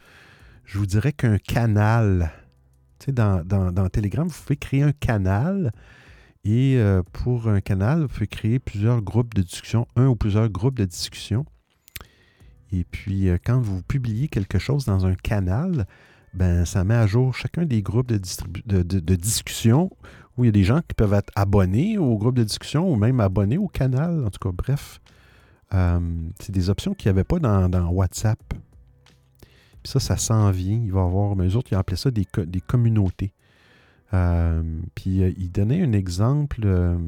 je vous dirais, qu'un canal. Tu dans Telegram, vous pouvez créer un canal et euh, pour un canal, vous pouvez créer plusieurs groupes de discussion, un ou plusieurs groupes de discussion. Et puis, euh, quand vous publiez quelque chose dans un canal, ben, ça met à jour chacun des groupes de, discussion où il y a des gens qui peuvent être abonnés au groupe de discussion ou même abonnés au canal. En tout cas, bref, euh, c'est des options qu'il n'y avait pas dans, WhatsApp. Puis ça, ça s'en vient. Il va y avoir, mais eux autres, ils appelaient ça des, des communautés. Euh, puis euh, il donnait un exemple. Euh,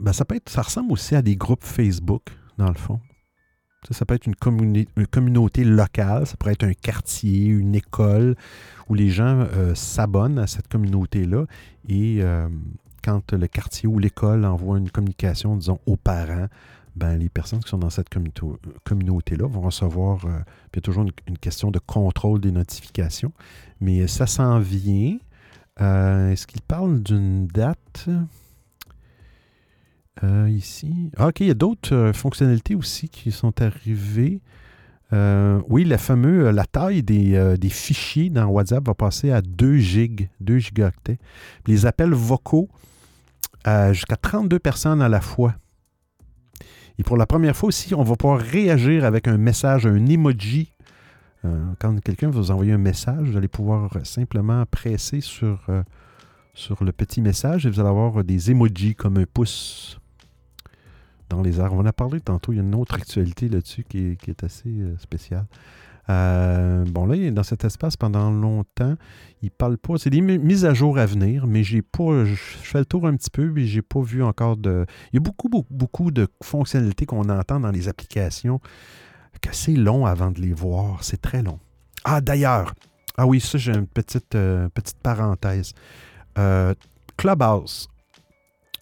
ben, ça peut être, ça ressemble aussi à des groupes Facebook, dans le fond. Ça, peut être une, une, communauté locale, ça pourrait être un quartier, une école, où les gens s'abonnent à cette communauté-là. Et quand le quartier ou l'école envoie une communication, disons, aux parents, ben, les personnes qui sont dans cette communauté-là vont recevoir, euh, il y a toujours une, question de contrôle des notifications, mais ça s'en vient. Euh, est-ce qu'il parle d'une date euh, ici? Ah, OK, il y a d'autres fonctionnalités aussi qui sont arrivées. oui, la fameuse, la taille des, des, fichiers dans WhatsApp va passer à 2 gigs, 2 gigaoctets. Les appels vocaux jusqu'à 32 personnes à la fois. Et pour la première fois aussi, on va pouvoir réagir avec un message, un emoji. Euh, quand quelqu'un va vous envoyer un message, vous allez pouvoir simplement presser sur, euh, sur le petit message et vous allez avoir des emojis comme un pouce dans les airs. On en a parlé tantôt, il y a une autre actualité là-dessus qui, est assez euh, spéciale. Euh, bon, là, il est dans cet espace pendant longtemps. Il parle pas. C'est des mises à jour à venir, mais j'ai pas. Je fais le tour un petit peu, mais j'ai pas vu encore de. Il y a beaucoup, beaucoup, beaucoup de fonctionnalités qu'on entend dans les applications que c'est long avant de les voir. C'est très long. Ah, d'ailleurs. Ah oui, ça, j'ai une petite, euh, petite parenthèse. Euh, Clubhouse.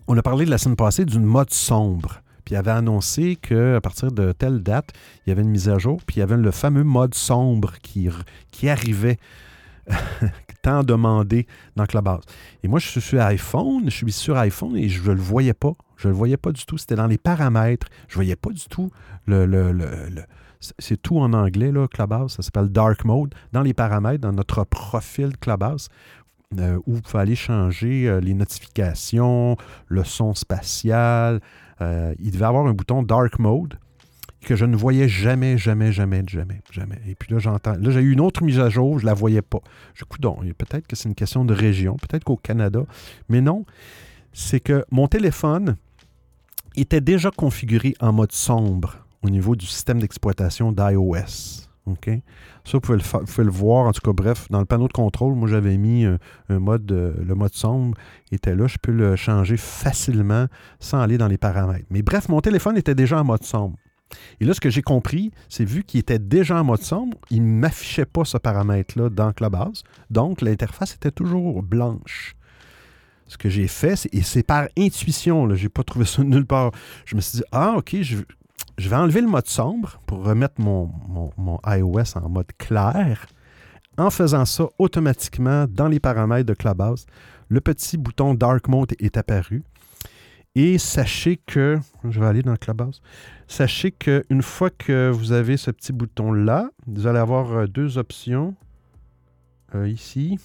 On a parlé de la semaine passée d'une mode sombre. Puis il avait annoncé qu'à partir de telle date, il y avait une mise à jour, puis il y avait le fameux mode sombre qui, qui arrivait tant demandé dans Clubhouse. Et moi, je suis sur iPhone, je suis sur iPhone et je ne le voyais pas. Je ne le voyais pas du tout. C'était dans les paramètres. Je ne voyais pas du tout le. c'est tout en anglais, là, Clubhouse. Ça s'appelle Dark Mode. Dans les paramètres, dans notre profil Clubhouse, euh, où vous pouvez aller changer euh, les notifications, le son spatial, euh, il devait avoir un bouton Dark Mode que je ne voyais jamais, jamais, jamais, jamais, jamais. Et puis là, j'entends. Là, j'ai eu une autre mise à jour, je ne la voyais pas. Je donc, peut-être que c'est une question de région, peut-être qu'au Canada. Mais non, c'est que mon téléphone était déjà configuré en mode sombre au niveau du système d'exploitation d'iOS. OK? Ça, vous pouvez, le, voir. En tout cas, bref, dans le panneau de contrôle, moi, j'avais mis mode, euh, le mode sombre était là. Je peux le changer facilement sans aller dans les paramètres. Mais bref, mon téléphone était déjà en mode sombre. Et là, ce que j'ai compris, c'est vu qu'il était déjà en mode sombre, il ne m'affichait pas ce paramètre-là dans Clubhouse. Donc, l'interface était toujours blanche. Ce que j'ai fait, et c'est par intuition, je n'ai pas trouvé ça nulle part. Je me suis dit, ah, OK, je, vais enlever le mode sombre pour remettre mon, mon, iOS en mode clair. En faisant ça, automatiquement, dans les paramètres de Clubhouse, le petit bouton Dark Mode est apparu. Et sachez que, je vais aller dans Clubhouse, sachez qu'une fois que vous avez ce petit bouton-là, vous allez avoir euh, deux options euh, ici.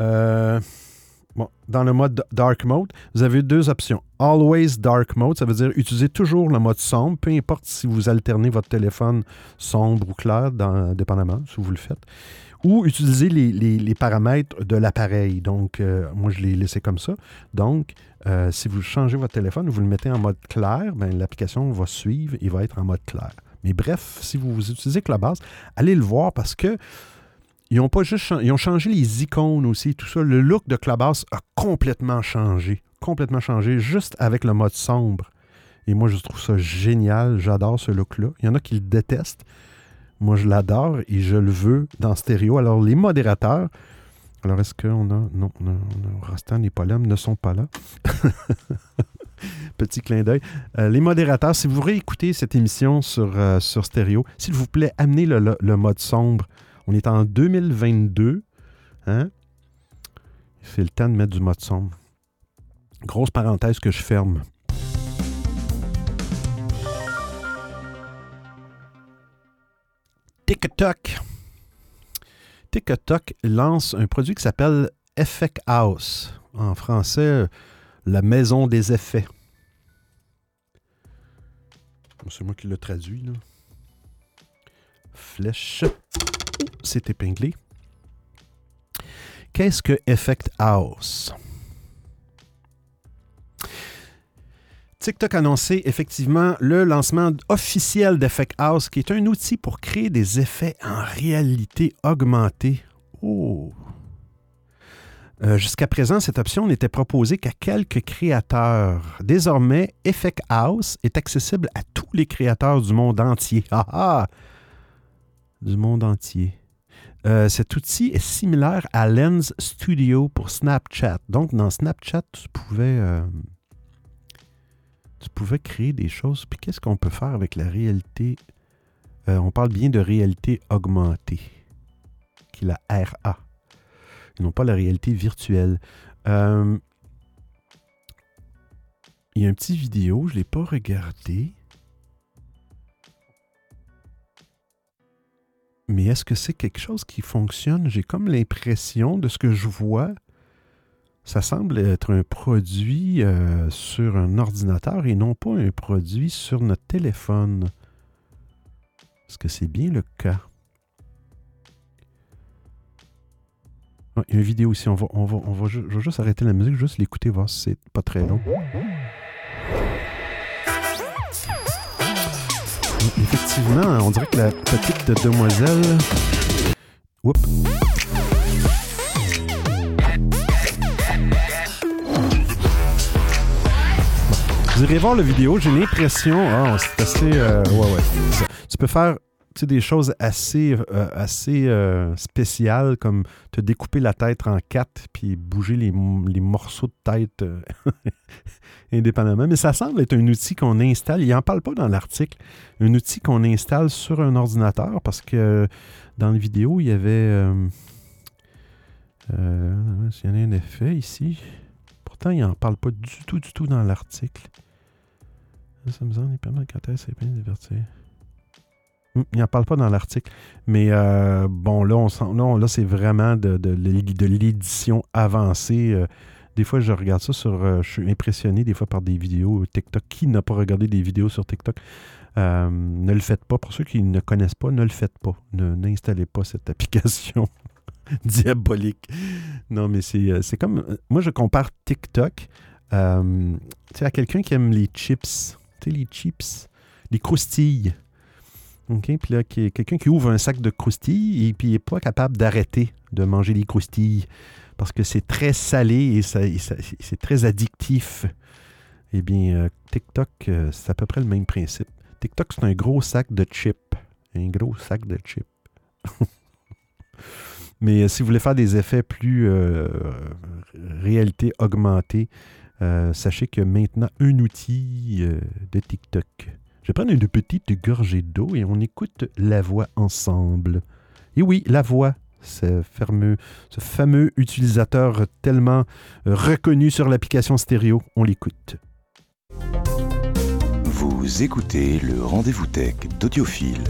Euh, bon, dans le mode Dark Mode, vous avez deux options. Always Dark Mode, ça veut dire utiliser toujours le mode sombre, peu importe si vous alternez votre téléphone sombre ou clair, dépendamment si vous le faites ou utiliser les, paramètres de l'appareil. Donc, euh, moi, je l'ai laissé comme ça. Donc, euh, si vous changez votre téléphone, vous le mettez en mode clair, ben, l'application va suivre et va être en mode clair. Mais bref, si vous utilisez Clubhouse, allez le voir parce que ils ont pas juste ils ont changé les icônes aussi, tout ça. Le look de Clubhouse a complètement changé. Complètement changé, juste avec le mode sombre. Et moi, je trouve ça génial. J'adore ce look-là. Il y en a qui le détestent. Moi, je l'adore et je le veux dans stéréo. Alors, les modérateurs, alors est-ce qu'on a. Non, non, Rostan et Polem ne sont pas là. Petit clin d'œil. Euh, les modérateurs, si vous réécoutez cette émission sur, euh, sur stéréo, s'il vous plaît, amenez le, le, mode sombre. On est en 2022. Hein? C'est le temps de mettre du mode sombre. Grosse parenthèse que je ferme. TikTok. TikTok lance un produit qui s'appelle Effect House. En français, la maison des effets. C'est moi qui le traduit. Là. Flèche. C'est épinglé. Qu'est-ce que Effect House? TikTok a annoncé effectivement le lancement officiel d'Effect House, qui est un outil pour créer des effets en réalité augmentée. Oh! Euh, jusqu'à présent, cette option n'était proposée qu'à quelques créateurs. Désormais, Effect House est accessible à tous les créateurs du monde entier. Ah ah! Du monde entier. Euh, cet outil est similaire à Lens Studio pour Snapchat. Donc, dans Snapchat, tu pouvais euh, tu pouvais créer des choses. Puis qu'est-ce qu'on peut faire avec la réalité? Euh, On parle bien de réalité augmentée, qui est la RA, et non pas la réalité virtuelle. Il y a un petit vidéo, je ne l'ai pas regardé. Mais est-ce que c'est quelque chose qui fonctionne? J'ai comme l'impression de ce que je vois ça semble être un produit euh, sur un ordinateur et non pas un produit sur notre téléphone. Est-ce que c'est bien le cas? Ah, il y a une vidéo ici. On va, on va, on va, juste arrêter la musique, juste l'écouter, voir si c'est pas très long. Effectivement, on dirait que la petite demoiselle. Vous irez voir la vidéo, j'ai l'impression. Ah, c'est assez. Euh, ouais, ouais. Tu peux faire des choses assez, euh, assez euh, spéciales comme te découper la tête en quatre puis bouger les, morceaux de tête indépendamment. Mais ça semble être un outil qu'on installe. Il n'en parle pas dans l'article. Un outil qu'on installe sur un ordinateur parce que dans la vidéo, il y avait. il y en a un effet ici. Pourtant, il n'en parle pas du tout, du tout dans l'article. Ça me semble quand est bien divertir. Il n'en parle pas dans l'article. Mais euh, bon, là, on sent, là, c'est vraiment de, de, l'édition avancée. Euh. des fois, je regarde ça sur. Euh, je suis impressionné des fois par des vidéos TikTok. Qui n'a pas regardé des vidéos sur TikTok? ne le faites pas. Pour ceux qui ne connaissent pas, ne le faites pas. N'installez pas cette application diabolique. Non, mais c'est comme. Moi, je compare TikTok à quelqu'un qui aime les chips les chips, les croustilles. OK? Puis là, quelqu'un qui ouvre un sac de croustilles et puis il n'est pas capable d'arrêter de manger les croustilles parce que c'est très salé et, c'est très addictif. Eh bien, TikTok, c'est à peu près le même principe. TikTok, c'est un gros sac de chips. Un gros sac de chips. Mais si vous voulez faire des effets plus réalité augmentée, sachez que maintenant un outil de TikTok. Je vais prendre une petite gorgée d'eau et on écoute la voix ensemble. Et oui, la voix, ce fameux, ce fameux utilisateur tellement reconnu sur l'application stéréo, on l'écoute. Vous écoutez le rendez-vous tech d'Audiophile.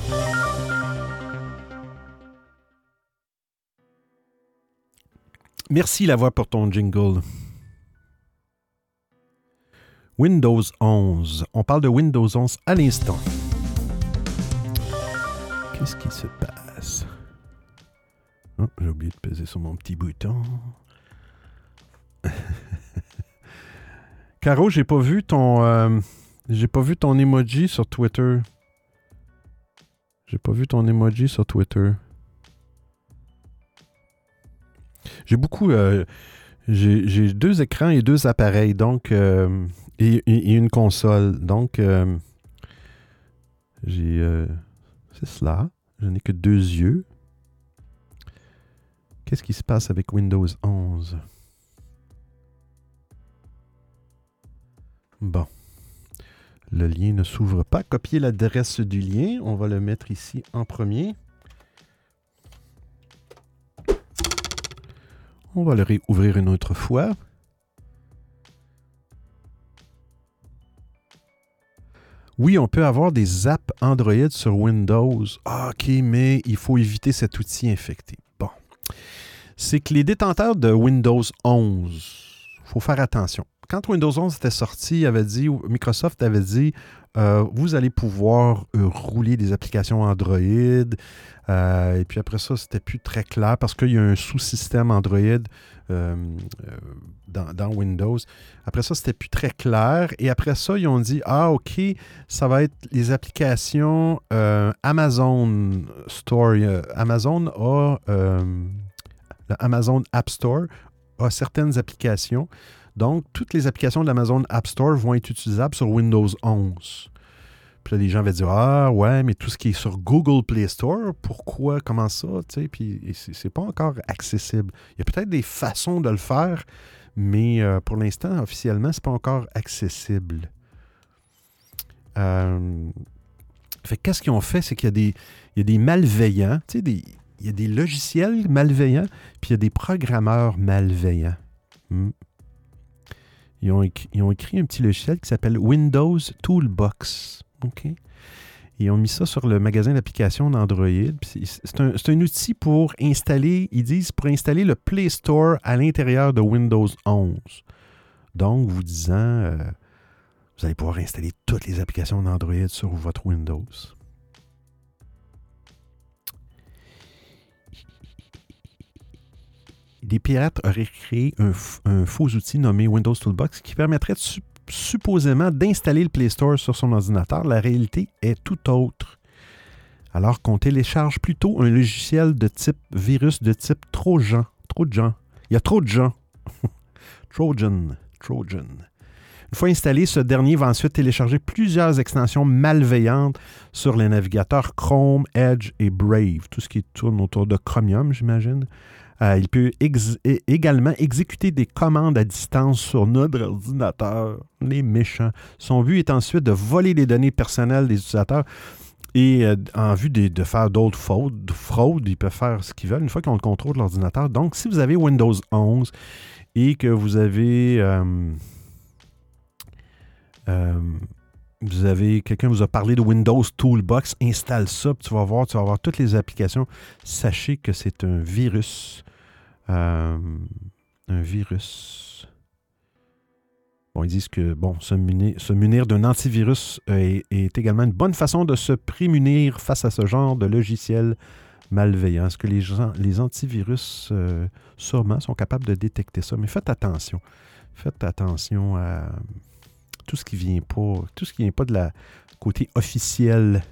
Merci la voix pour ton jingle. Windows 11. On parle de Windows 11 à l'instant. Qu'est-ce qui se passe? Oh, j'ai oublié de peser sur mon petit bouton. Caro, j'ai pas vu ton. Euh, j'ai pas vu ton emoji sur Twitter. J'ai pas vu ton emoji sur Twitter. J'ai beaucoup. Euh, j'ai deux écrans et deux appareils, donc. Euh, et, une console. Donc, euh, j'ai. Euh, c'est cela. Je n'ai que deux yeux. Qu'est-ce qui se passe avec Windows 11? Bon. Le lien ne s'ouvre pas. Copier l'adresse du lien. On va le mettre ici en premier. On va le réouvrir une autre fois. Oui, on peut avoir des apps Android sur Windows. OK, mais il faut éviter cet outil infecté. Bon. C'est que les détenteurs de Windows 11, il faut faire attention. Quand Windows 11 était sorti, avait dit, Microsoft avait dit euh, vous allez pouvoir euh, rouler des applications Android. Euh, et puis après ça, c'était plus très clair parce qu'il y a un sous-système Android dans, Windows. Après ça, c'était plus très clair. Et après ça, ils ont dit Ah, OK, ça va être les applications Amazon Store. Amazon. Amazon App Store a certaines applications donc, toutes les applications de l'Amazon App Store vont être utilisables sur Windows 11. Puis là, les gens vont dire Ah, ouais, mais tout ce qui est sur Google Play Store, pourquoi, comment ça tu Puis c'est pas encore accessible. Il y a peut-être des façons de le faire, mais euh, pour l'instant, officiellement, c'est pas encore accessible. Euh, fait qu'est-ce qu'ils ont fait? C'est qu'il y, a des malveillants, tu sais, il y a des logiciels malveillants, puis il y a des programmeurs malveillants. Hmm. Ils ont, écrit, un petit logiciel qui s'appelle Windows Toolbox. Ils ont mis ça sur le magasin d'applications d'Android. C'est un, outil pour installer, ils disent, pour installer le Play Store à l'intérieur de Windows 11. Donc, vous disant, euh, vous allez pouvoir installer toutes les applications d'Android sur votre Windows. Des pirates auraient créé un, faux outil nommé Windows Toolbox qui permettrait supposément d'installer le Play Store sur son ordinateur. La réalité est tout autre. Alors qu'on télécharge plutôt un logiciel de type virus de type Trojan. Trojan. Il y a trop de gens. Trojan. Trojan. Une fois installé, ce dernier va ensuite télécharger plusieurs extensions malveillantes sur les navigateurs Chrome, Edge et Brave, tout ce qui tourne autour de Chromium, j'imagine. Euh, il peut également exécuter des commandes à distance sur notre ordinateur. Les méchants. Son but est ensuite de voler les données personnelles des utilisateurs. Et euh, en vue de, faire d'autres fraudes, fraudes, ils peuvent faire ce qu'ils veulent une fois qu'ils ont le contrôle de l'ordinateur. Donc, si vous avez Windows 11 et que vous avez... Euh, vous avez quelqu'un vous a parlé de Windows Toolbox, installe ça, tu vas voir, tu vas voir toutes les applications. Sachez que c'est un virus euh, un virus. Bon, ils disent que bon, se munir, d'un antivirus est, également une bonne façon de se prémunir face à ce genre de logiciel malveillant. Est-ce que les, gens, les antivirus, euh, sûrement, sont capables de détecter ça? Mais faites attention. Faites attention à tout ce qui vient pas, tout ce qui vient pas de la côté officiel.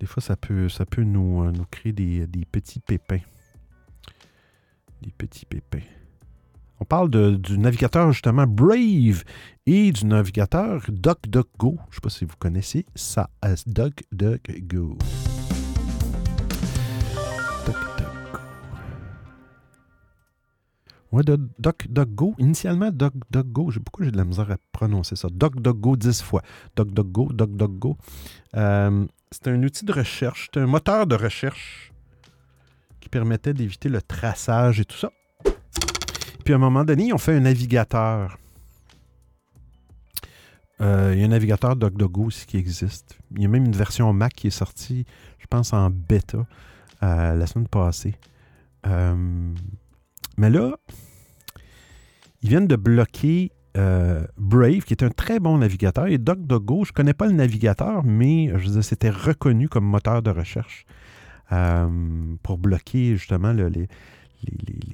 Des fois, ça peut, ça peut nous, nous créer des petits pépins des petits pépins. On parle de- du navigateur justement Brave et du navigateur DuckDuckGo. Je ne sais pas si vous connaissez ça, euh. DuckDuckGo. Ouais, DuckDuckGo. Initialement, DuckDuckGo. Pourquoi j'ai de la misère à prononcer ça? DuckDuckGo 10 fois. DuckDuckGo, DuckDuckGo. Euh, c'est un outil de recherche. C'est un moteur de recherche qui permettait d'éviter le traçage et tout ça. Puis à un moment donné, ils ont fait un navigateur. Euh, il y a un navigateur DuckDuckGo aussi qui existe. Il y a même une version Mac qui est sortie, je pense, en bêta euh, la semaine passée. Euh, mais là, ils viennent de bloquer euh, Brave, qui est un très bon navigateur. Et DuckDuckGo, je ne connais pas le navigateur, mais je c'était reconnu comme moteur de recherche euh, pour bloquer justement le- les,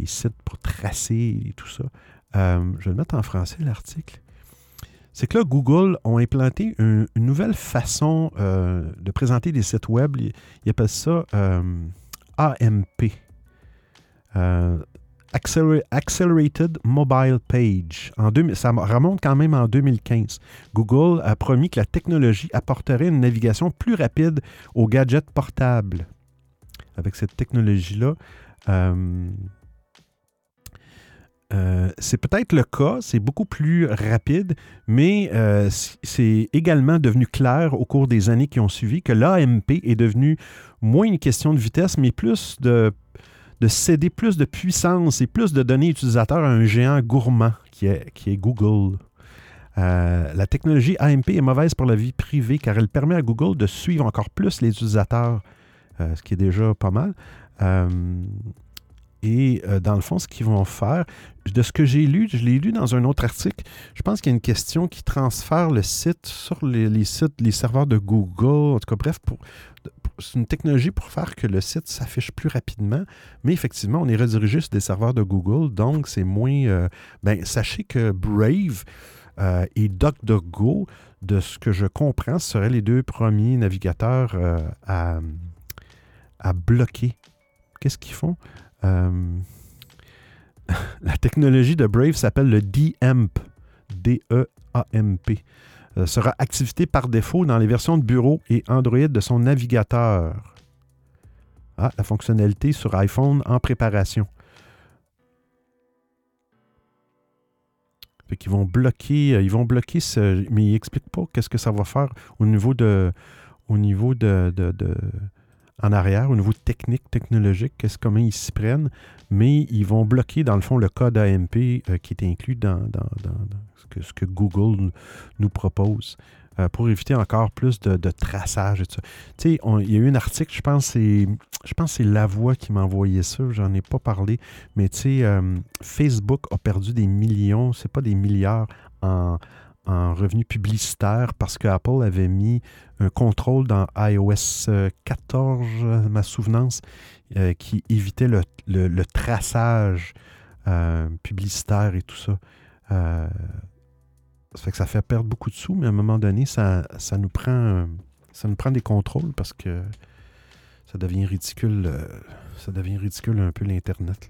sites pour tracer et tout ça. Euh, je vais le mettre en français, l'article. C'est que là, Google ont implanté un- une nouvelle façon de présenter des sites web. Ils, appellent ça AMP. Acceler- Accelerated Mobile Page. En 2000 ça remonte quand même en 2015. Google a promis que la technologie apporterait une navigation plus rapide aux gadgets portables. Avec cette technologie-là, euh, euh, c'est peut-être le cas, c'est beaucoup plus rapide, mais euh, c'est également devenu clair au cours des années qui ont suivi que l'AMP est devenu moins une question de vitesse, mais plus de, de céder plus de puissance et plus de données utilisateurs à un géant gourmand qui est, Google. Euh, la technologie AMP est mauvaise pour la vie privée car elle permet à Google de suivre encore plus les utilisateurs, euh, ce qui est déjà pas mal. Euh, et dans le fond, ce qu'ils vont faire, de ce que j'ai lu, je l'ai lu dans un autre article, je pense qu'il y a une question qui transfère le site sur les, sites, les serveurs de Google. En tout cas, bref, pour- c'est une technologie pour faire que le site s'affiche plus rapidement. Mais effectivement, on est redirigé sur des serveurs de Google, donc c'est moins. euh, ben, sachez que Brave euh, et DuckDuckGo, de ce que je comprends, seraient les deux premiers navigateurs euh, à, bloquer. Qu'est-ce qu'ils font? La technologie de Brave s'appelle le DEMP. D-E-A-M-P. Euh, sera activité par défaut dans les versions de bureau et Android de son navigateur. Ah, la fonctionnalité sur iPhone en préparation. Fait qu'ils vont bloquer, euh, ils vont bloquer ce. Mais ils n'expliquent pas qu'est-ce que ça va faire au niveau de. Au niveau de. de- de- en arrière, au niveau technique, technologique, qu'est-ce, comment ils s'y prennent. Mais ils vont bloquer, dans le fond, le code AMP euh, qui est inclus dans, ce, que, Google nous- propose euh, pour éviter encore plus de, traçage et tout ça. Tu sais, il y a eu un article, je pense, c'est, je pense c'est La Voix qui m'a envoyé ça, j'en ai pas parlé, mais tu sais, euh, Facebook a perdu des millions, c'est pas des milliards, en, en revenus publicitaires parce que Apple avait mis un contrôle dans iOS euh, 14, euh, ma souvenance, euh, qui évitait le, traçage euh, publicitaire et tout ça. Ça fait que ça fait perdre beaucoup de sous, mais à un moment donné, ça, nous prend ça nous prend des contrôles parce que ça devient ridicule. ça devient ridicule un peu l'Internet.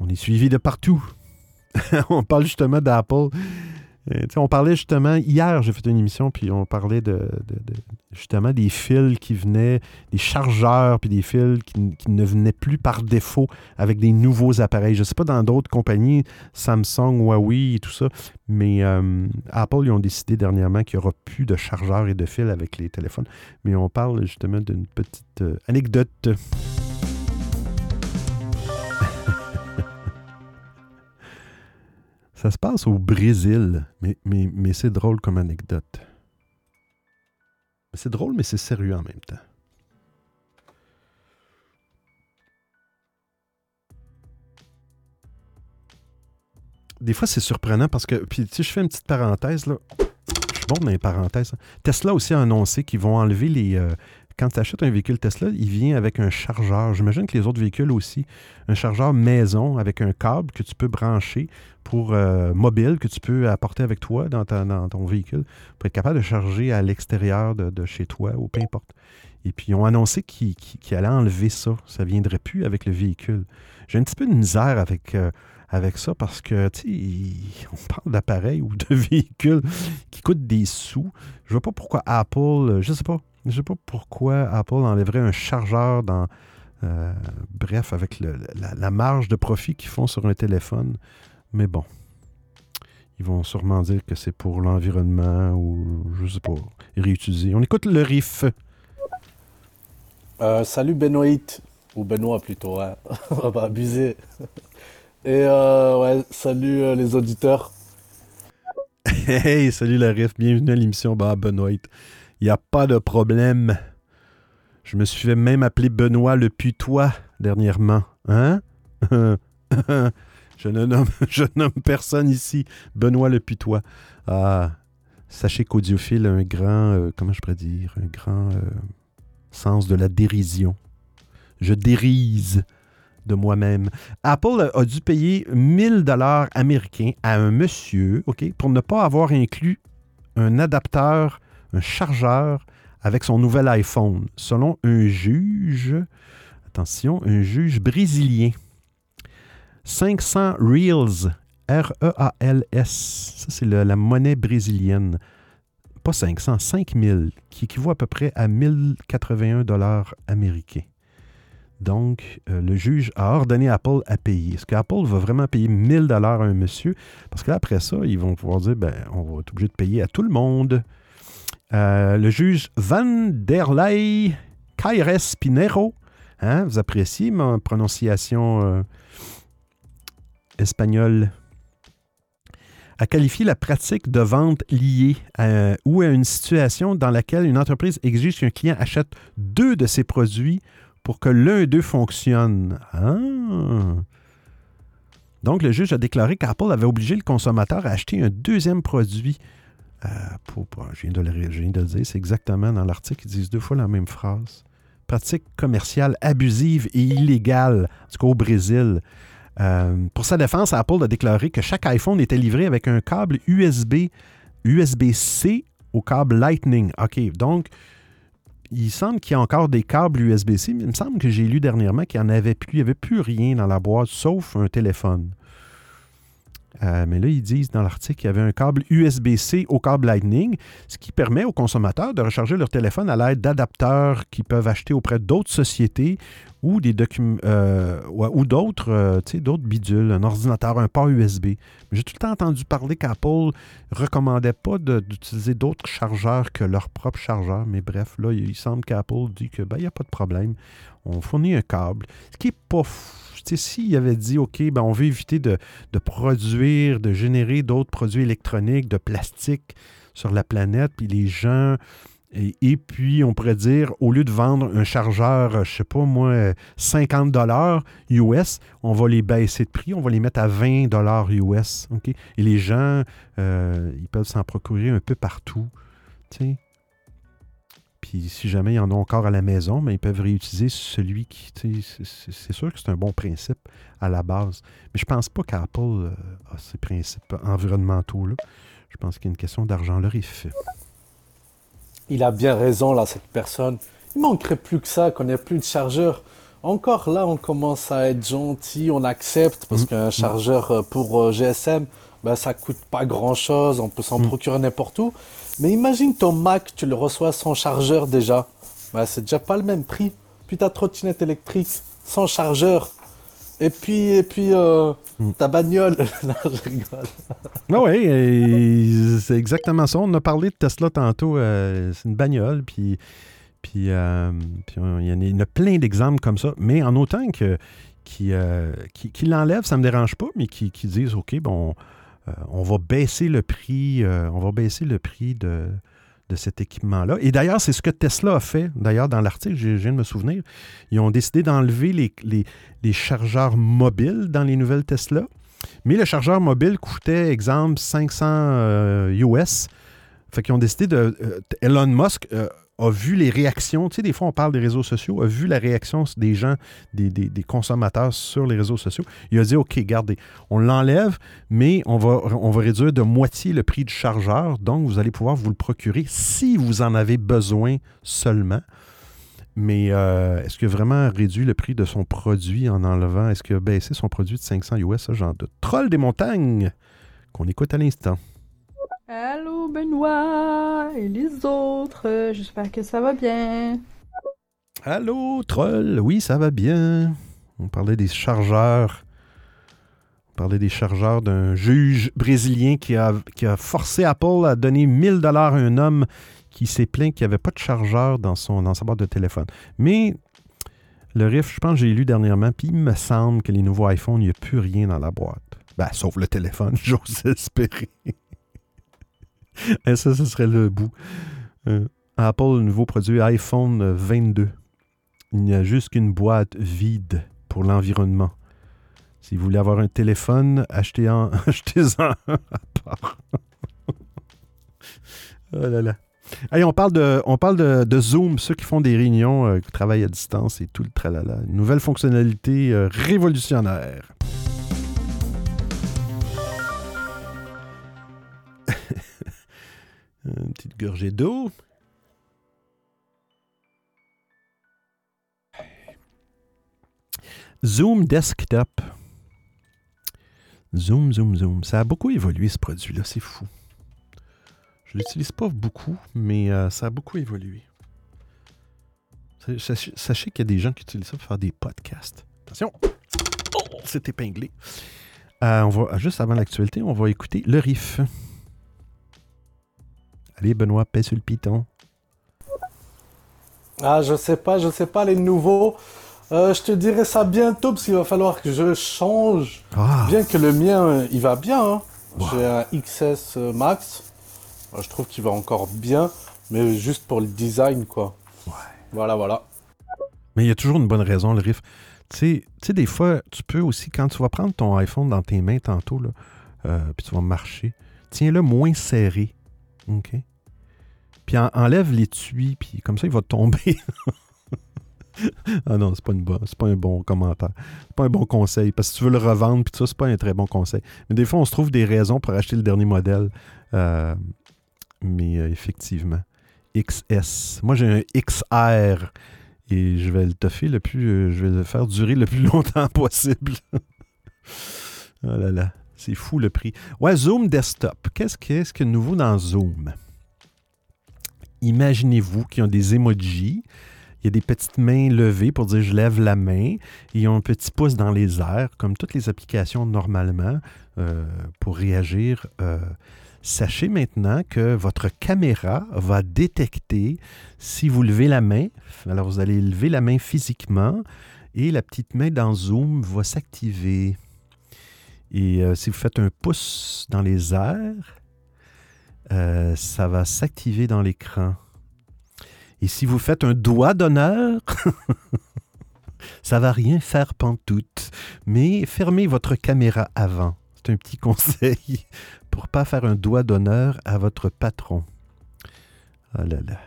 On est suivi de partout. on parle justement d'Apple. On parlait justement, hier, j'ai fait une émission, puis on parlait de, justement des fils qui venaient, des chargeurs, puis des fils qui, qui ne venaient plus par défaut avec des nouveaux appareils. Je ne sais pas dans d'autres compagnies, Samsung, Huawei et tout ça, mais euh, Apple, ils ont décidé dernièrement qu'il n'y aura plus de chargeurs et de fils avec les téléphones. Mais on parle justement d'une petite euh, anecdote. Ça se passe au Brésil, mais, mais, mais c'est drôle comme anecdote. C'est drôle, mais c'est sérieux en même temps. Des fois, c'est surprenant parce que, puis sais, je fais une petite parenthèse, là. Je suis parenthèses. hein. Tesla aussi a annoncé qu'ils vont enlever les... euh, quand tu achètes un véhicule Tesla, il vient avec un chargeur. J'imagine que les autres véhicules aussi. Un chargeur maison avec un câble que tu peux brancher pour euh, mobile, que tu peux apporter avec toi dans, ton véhicule pour être capable de charger à l'extérieur de, chez toi ou peu importe. Et puis, ils ont annoncé qu'ils allaient enlever ça. Ça ne viendrait plus avec le véhicule. J'ai un petit peu de misère avec, euh, ça parce que, tu sais, on parle d'appareils ou de véhicules qui coûtent des sous. Je vois pas pourquoi Apple, je sais pas, je sais pas pourquoi Apple enlèverait un chargeur dans, euh, bref, avec la, marge de profit qu'ils font sur un téléphone. Mais bon, ils vont sûrement dire que c'est pour l'environnement ou, je sais pas, réutiliser. On écoute le riff. Euh, salut Benoît, ou Benoît plutôt, hein. on va pas abuser. Et euh, ouais, salut euh, les auditeurs. Hey, salut le riff, bienvenue à l'émission Benoît. Il n'y a pas de problème. Je me suis fait même appeler Benoît le putois dernièrement. Hein? je, ne nomme, personne ici. Benoît le putois. Ah, sachez qu'Audiophile a un grand, euh, comment je pourrais dire, un grand euh, sens de la dérision. Je dérise de moi-même. Apple a dû payer 1000 dollars américains à un monsieur, OK, pour ne pas avoir inclus un adapteur, un chargeur avec son nouvel iPhone, selon un juge, attention, un juge brésilien. 500 Reals, R-E-A-L-S, ça c'est la monnaie brésilienne. Pas 500, 5000, qui équivaut à peu près à 1081 dollars américains. Donc, euh, le juge a ordonné à Apple à payer. Est-ce qu'Apple va vraiment payer 1000 dollars à un monsieur? Parce qu'après ça, ils vont pouvoir dire, ben, on va être obligé de payer à tout le monde. Euh, le juge Van der Ley Caires Pinero, hein, vous appréciez ma prononciation euh, espagnole, a qualifié la pratique de vente liée à, ou à une situation dans laquelle une entreprise exige qu'un client achète deux de ses produits pour que l'un d'eux fonctionne. Ah. Donc, le juge a déclaré qu'Apple avait obligé le consommateur à acheter un deuxième produit euh, je, viens de le, dire, c'est exactement dans l'article, ils disent deux fois la même phrase. Pratique commerciale abusive et illégale, en tout cas au Brésil. Euh, pour sa défense, Apple a déclaré que chaque iPhone était livré avec un câble USB, USB-C au câble Lightning. OK, donc, il semble qu'il y a encore des câbles USB-C, mais il me semble que j'ai lu dernièrement qu'il n'y en avait plus. Il n'y avait plus rien dans la boîte, sauf un téléphone. Euh, mais là, ils disent dans l'article qu'il y avait un câble USB-C au câble Lightning, ce qui permet aux consommateurs de recharger leur téléphone à l'aide d'adapteurs qu'ils peuvent acheter auprès d'autres sociétés ou d'autres, bidules, un ordinateur, un port USB. J'ai tout le temps entendu parler qu'Apple recommandait pas d'utiliser d'autres chargeurs que leur propre chargeur, mais bref, là, il semble qu'Apple dit que ben, n'y a pas de problème. On fournit un câble, ce qui n'est pas s'il avait dit, OK, ben, on veut éviter de, produire, de générer d'autres produits électroniques, de plastique sur la planète, puis les gens. Et, puis, on pourrait dire, au lieu de vendre un chargeur, je sais pas moi, 50 dollars US, on va les baisser de prix, on va les mettre à 20 dollars US. Et les gens, euh, ils peuvent s'en procurer un peu partout. sais? Puis si jamais ils en ont encore à la maison, mais ils peuvent réutiliser celui qui. C'est sûr que c'est un bon principe à la base. Mais je pense pas qu'Apple euh, a ces principes environnementaux-là. Je pense qu'il y a une question d'argent leur fait. Il a bien raison, là, cette personne. Il manquerait plus que ça, qu'on n'ait plus de chargeur. Encore là, on commence à être gentil, on accepte, parce mmh. qu'un chargeur euh, pour euh, GSM, ben, ça coûte pas grand-chose, on peut s'en mmh. procurer n'importe où. Mais imagine ton Mac, tu le reçois sans chargeur déjà. Bah, c'est déjà pas le même prix. Puis ta trottinette électrique sans chargeur. Et puis, et puis euh, hmm. ta bagnole. non, je rigole. Ah oui, c'est exactement ça. On a parlé de Tesla tantôt. Euh, c'est une bagnole. Puis, puis, euh, il y en a plein d'exemples comme ça. Mais en autant que qui, qui, l'enlèvent, ça ne me dérange pas, mais qui, qui disent OK, bon on va baisser le prix, euh, on va baisser le prix de, cet équipement-là. Et d'ailleurs, c'est ce que Tesla a fait. D'ailleurs, dans l'article, je, viens de me souvenir, ils ont décidé d'enlever les, chargeurs mobiles dans les nouvelles Tesla. Mais le chargeur mobile coûtait, exemple, 500 US. Fait qu'ils ont décidé de... Euh, Elon Musk a vu les réactions, tu sais, des fois on parle des réseaux sociaux, a vu la réaction des gens, des, consommateurs sur les réseaux sociaux. Il a dit, OK, gardez, on l'enlève, mais on va, réduire de moitié le prix du chargeur, donc vous allez pouvoir vous le procurer si vous en avez besoin seulement. Mais euh, est-ce a vraiment réduit le prix de son produit en enlevant? Est-ce qu'il a baissé son produit de 500 US? Ça, j'en doute. Troll des montagnes, qu'on écoute à l'instant. Allô Benoît et les autres, j'espère que ça va bien. Allô, troll. Oui, ça va bien. On parlait des chargeurs. On parlait des chargeurs d'un juge brésilien qui a, forcé Apple à donner 1000 dollars à un homme qui s'est plaint qu'il n'y avait pas de chargeur dans, son, dans sa boîte de téléphone. Mais le RIF, je pense que j'ai lu dernièrement, puis il me semble que les nouveaux iPhones, il n'y a plus rien dans la boîte. Ben, sauf le téléphone, j'ose espérer. Et ça, ce serait le bout. Euh, Apple, le nouveau produit iPhone 22. Il n'y a juste qu'une boîte vide pour l'environnement. Si vous voulez avoir un téléphone, achetez-en achetez un à part. oh là là. Allez, on parle, de, on parle de, Zoom, ceux qui font des réunions, euh, qui travaillent à distance et tout le tralala. Nouvelle fonctionnalité euh, révolutionnaire. Une petite gorgée d'eau. Zoom Desktop. Zoom, zoom, zoom. Ça a beaucoup évolué ce produit-là, c'est fou. Je l'utilise pas beaucoup, mais euh, ça a beaucoup évolué. Sachez, sachez qu'il y a des gens qui utilisent ça pour faire des podcasts. Attention! Oh, c'est épinglé. Euh, on va, juste avant l'actualité, on va écouter le riff. Allez, Benoît, paie sur le piton. Ah, je sais pas, je sais pas, les nouveaux. Euh, je te dirai ça bientôt parce qu'il va falloir que je change. Ah. Bien que le mien, euh, il va bien. hein. Wow. J'ai un XS euh, Max. Je trouve qu'il va encore bien, mais juste pour le design, quoi. Ouais. Voilà, voilà. Mais il y a toujours une bonne raison, le riff. Tu sais, tu sais, des fois, tu peux aussi, quand tu vas prendre ton iPhone dans tes mains tantôt, là, euh, puis tu vas marcher, tiens-le moins serré. OK? Puis en- enlève l'étui, puis comme ça, il va tomber. ah non, c'est pas, une bonne- c'est pas un bon commentaire. C'est pas un bon conseil. Parce que si tu veux le revendre, puis tout ça, c'est pas un très bon conseil. Mais des fois, on se trouve des raisons pour acheter le dernier modèle. Euh, mais euh, effectivement. XS. Moi, j'ai un XR. Et je vais le toffer le plus. euh, je vais le faire durer le plus longtemps possible. oh là là. C'est fou le prix. Ouais, Zoom Desktop. Qu'est-ce qu'est-ce que de nouveau dans Zoom? Imaginez-vous qu'ils ont des emojis. Il y a des petites mains levées pour dire je lève la main. Ils ont un petit pouce dans les airs, comme toutes les applications normalement, euh, pour réagir. euh, Sachez maintenant que votre caméra va détecter si vous levez la main. Alors, vous allez lever la main physiquement et la petite main dans Zoom va s'activer. Et euh, si vous faites un pouce dans les airs, euh, ça va s'activer dans l'écran. Et si vous faites un doigt d'honneur, ça va rien faire pantoute. Mais fermez votre caméra avant. C'est un petit conseil pour pas faire un doigt d'honneur à votre patron. Ah là là.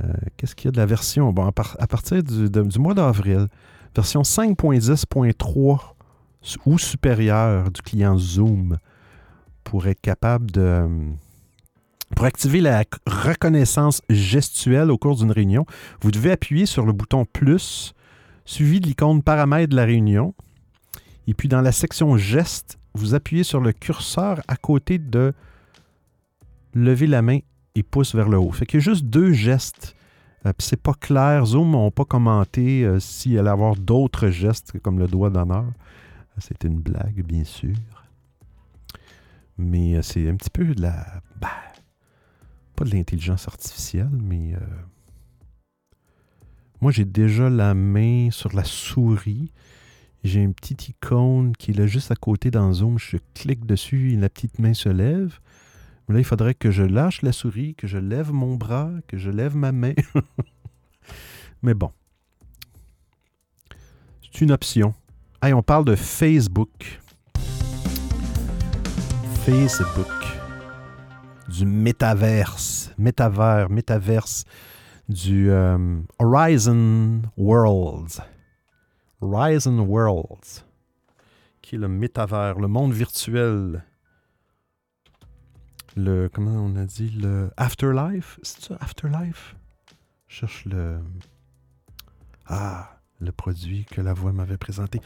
Euh, Qu'est-ce qu'il y a de la version? Bon, à, par- à partir du mois d'avril, version 5.10.3 su- ou supérieure du client Zoom pour être capable de... Pour activer la reconnaissance gestuelle au cours d'une réunion, vous devez appuyer sur le bouton plus suivi de l'icône paramètres de la réunion. Et puis dans la section gestes, vous appuyez sur le curseur à côté de lever la main et pouce vers le haut. Fait qu'il y a juste deux gestes. Euh, c'est pas clair. Zoom n'ont pas commenté euh, s'il allait avoir d'autres gestes comme le doigt d'honneur. Euh, C'est une blague, bien sûr. Mais euh, c'est un petit peu de la. bah, pas de l'intelligence artificielle, mais. moi, j'ai déjà la main sur la souris. J'ai une petite icône qui est là juste à côté dans Zoom. Je clique dessus et la petite main se lève. Là, il faudrait que je lâche la souris, que je lève mon bras, que je lève ma main. Mais bon. C'est une option. Hey, on parle de Facebook. Facebook. Du métaverse. Métavers, métaverse. Du euh, Horizon Worlds. Horizon Worlds, qui est le métavers, le monde virtuel. Le, comment on a dit, le Afterlife, c'est ça, Afterlife? Cherche le. Ah, le produit que la voix m'avait présenté.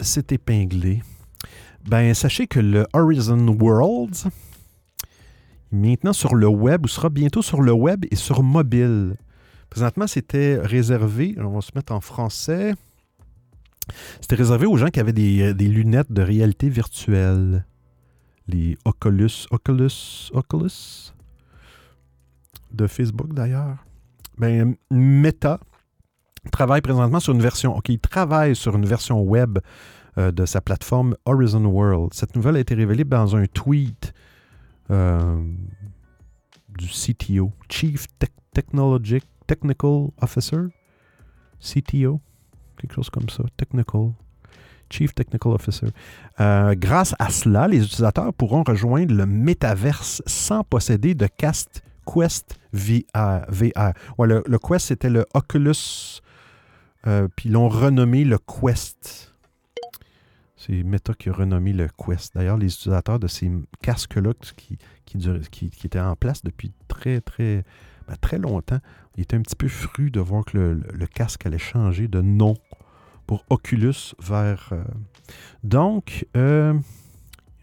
C'est épinglé. Ben, sachez que le Horizon Worlds maintenant sur le web ou sera bientôt sur le web et sur mobile. Présentement, c'était réservé, on va se mettre en français. C'était réservé aux gens qui avaient des, des lunettes de réalité virtuelle. Les Oculus, Oculus, Oculus? De Facebook d'ailleurs. Ben, Meta travaille présentement sur une version, OK, il travaille sur une version web euh, de sa plateforme Horizon World. Cette nouvelle a été révélée dans un tweet euh, du CTO, Chief Technologic Technical Officer, CTO, quelque chose comme ça, Technical, Chief Technical Officer. Euh, grâce à cela, les utilisateurs pourront rejoindre le métaverse sans posséder de cast Quest VR. VR. Ouais, le, Quest, c'était le Oculus, euh, puis ils l'ont renommé le Quest. C'est Meta qui a renommé le Quest. D'ailleurs, les utilisateurs de ces casques-là qui, étaient en place depuis très, très, ben, très longtemps, ils étaient un petit peu frus de voir que le casque allait changer de nom pour Oculus vers... Euh... Donc, euh,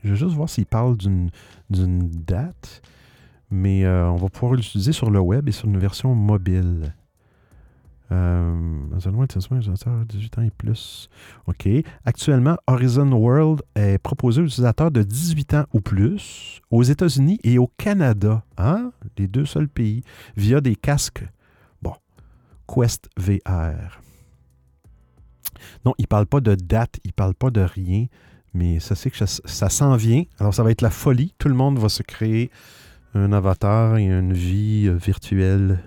je vais juste voir s'il parle d'une date mais euh, on va pouvoir l'utiliser sur le web et sur une version mobile. Euh, 18 ans et plus. OK. Actuellement, Horizon World est proposé aux utilisateurs de 18 ans ou plus aux États-Unis et au Canada, hein? les deux seuls pays, via des casques. Bon, Quest VR. Non, il ne parle pas de date, il ne parle pas de rien, mais ça c'est que ça, s'en vient. Alors, ça va être la folie. Tout le monde va se créer un avatar et une vie euh, virtuelle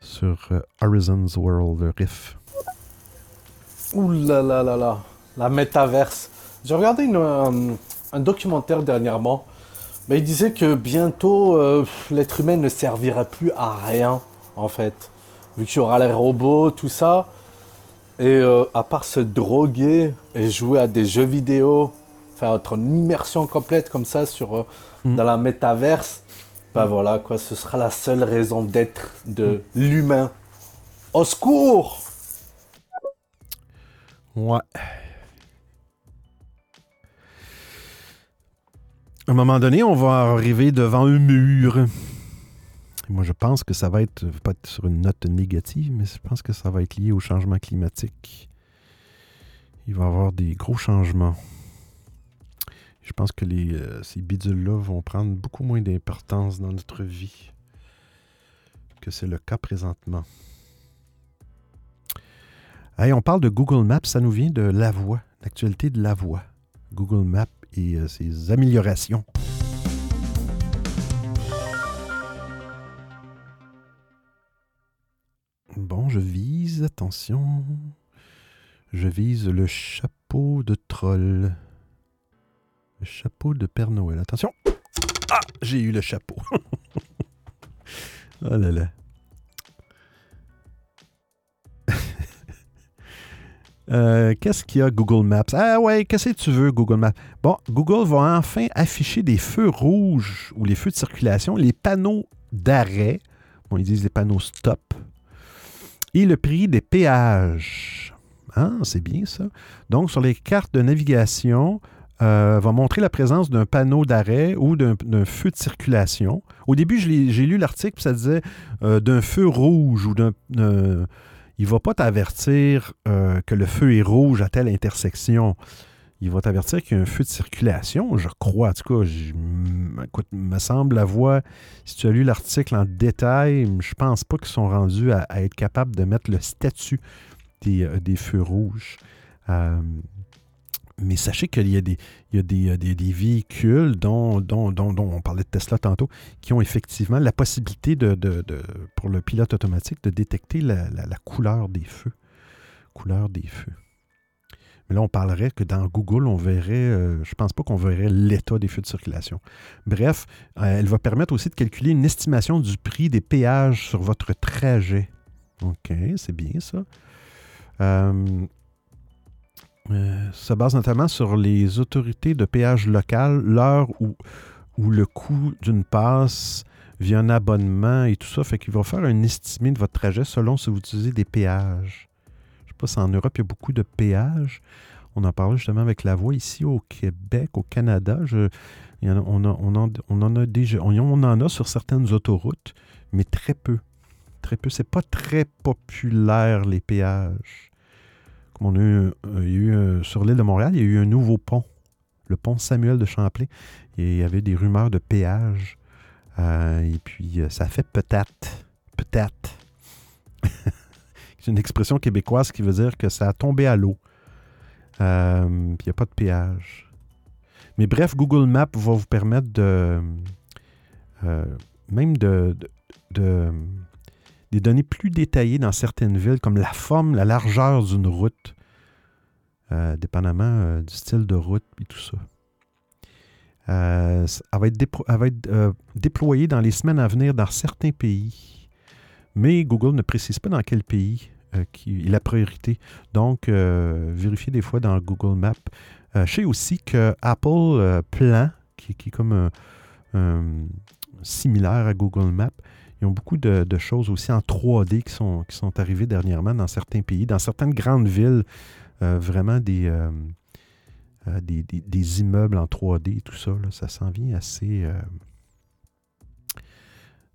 sur euh, Horizon's World Riff. Ouh là là là là, la métaverse. J'ai regardé une, un, documentaire dernièrement, mais il disait que bientôt euh, l'être humain ne servira plus à rien en fait, vu qu'il y aura les robots, tout ça. Et euh, à part se droguer et jouer à des jeux vidéo, faire être une immersion complète comme ça sur mmh. dans la métaverse, ben voilà quoi, ce sera la seule raison d'être de mmh. l'humain. Au secours! Ouais. À un moment donné, on va arriver devant un mur. Moi, je pense que ça va être, pas être sur une note négative, mais je pense que ça va être lié au changement climatique. Il va y avoir des gros changements. Je pense que les, euh, ces bidules-là vont prendre beaucoup moins d'importance dans notre vie que c'est le cas présentement. Hey, on parle de Google Maps, ça nous vient de la voix, l'actualité de la voix. Google Maps et euh, ses améliorations. Bon, je vise, attention. Je vise le chapeau de troll. Le chapeau de Père Noël. Attention. Ah, j'ai eu le chapeau. oh là là. Euh, qu'est-ce qu'il y a Google Maps? Ah ouais, qu'est-ce que tu veux Google Maps? Bon, Google va enfin afficher des feux rouges ou les feux de circulation, les panneaux d'arrêt, bon, ils disent les panneaux stop, et le prix des péages. Ah, c'est bien ça. Donc, sur les cartes de navigation, euh, va montrer la présence d'un panneau d'arrêt ou d'un feu de circulation. Au début, j'ai lu l'article, ça disait euh, d'un feu rouge ou d'un il ne va pas t'avertir euh, que le feu est rouge à telle intersection. Il va t'avertir qu'il y a un feu de circulation, je crois. En tout cas, je, écoute, me semble la voix, si tu as lu l'article en détail, je pense pas qu'ils sont rendus à, être capables de mettre le statut des, euh, feux rouges. Euh, mais sachez qu'il y a des, véhicules dont, on parlait de Tesla tantôt, qui ont effectivement la possibilité pour le pilote automatique de détecter la, la, couleur des feux. Couleur des feux. Mais là, on parlerait que dans Google, on verrait, euh, je ne pense pas qu'on verrait l'état des feux de circulation. Bref, euh, elle va permettre aussi de calculer une estimation du prix des péages sur votre trajet. OK, c'est bien ça. Euh, euh, se base notamment sur les autorités de péage local, l'heure où, où le coût d'une passe via un abonnement et tout ça. Fait qu'il va faire un estimé de votre trajet selon si vous utilisez des péages. Pas en Europe, il y a beaucoup de péages. On en parlait justement avec la voix ici au Québec, au Canada. On, en, a déjà, on, en a sur certaines autoroutes, mais très peu. Très peu. C'est pas très populaire, les péages. Comme on a eu, un- il y a eu un- sur l'île de Montréal, il y a eu un nouveau pont, le pont Samuel de Champlain. Il y avait des rumeurs de péage. Euh, et puis, euh, ça fait peut-être. Peut-être. C'est une expression québécoise qui veut dire que ça a tombé à l'eau. Euh, il n'y a pas de péage. Mais bref, Google Maps va vous permettre de. euh, même de, de- de- des données plus détaillées dans certaines villes, comme la forme, la largeur d'une route, euh, dépendamment du style de route et tout ça. Va être, elle va être, déployée dans les semaines à venir dans certains pays. Mais Google ne précise pas dans quel pays euh, qui la priorité. Donc, euh, vérifiez des fois dans Google Maps. Euh, je sais aussi que Apple euh, Plan, qui, est comme similaire à Google Maps, ils ont beaucoup de, choses aussi en 3D qui sont, qui sont arrivées dernièrement dans certains pays, dans certaines grandes villes, vraiment des, des, des- immeubles en 3D et tout ça. ça s'en vient assez.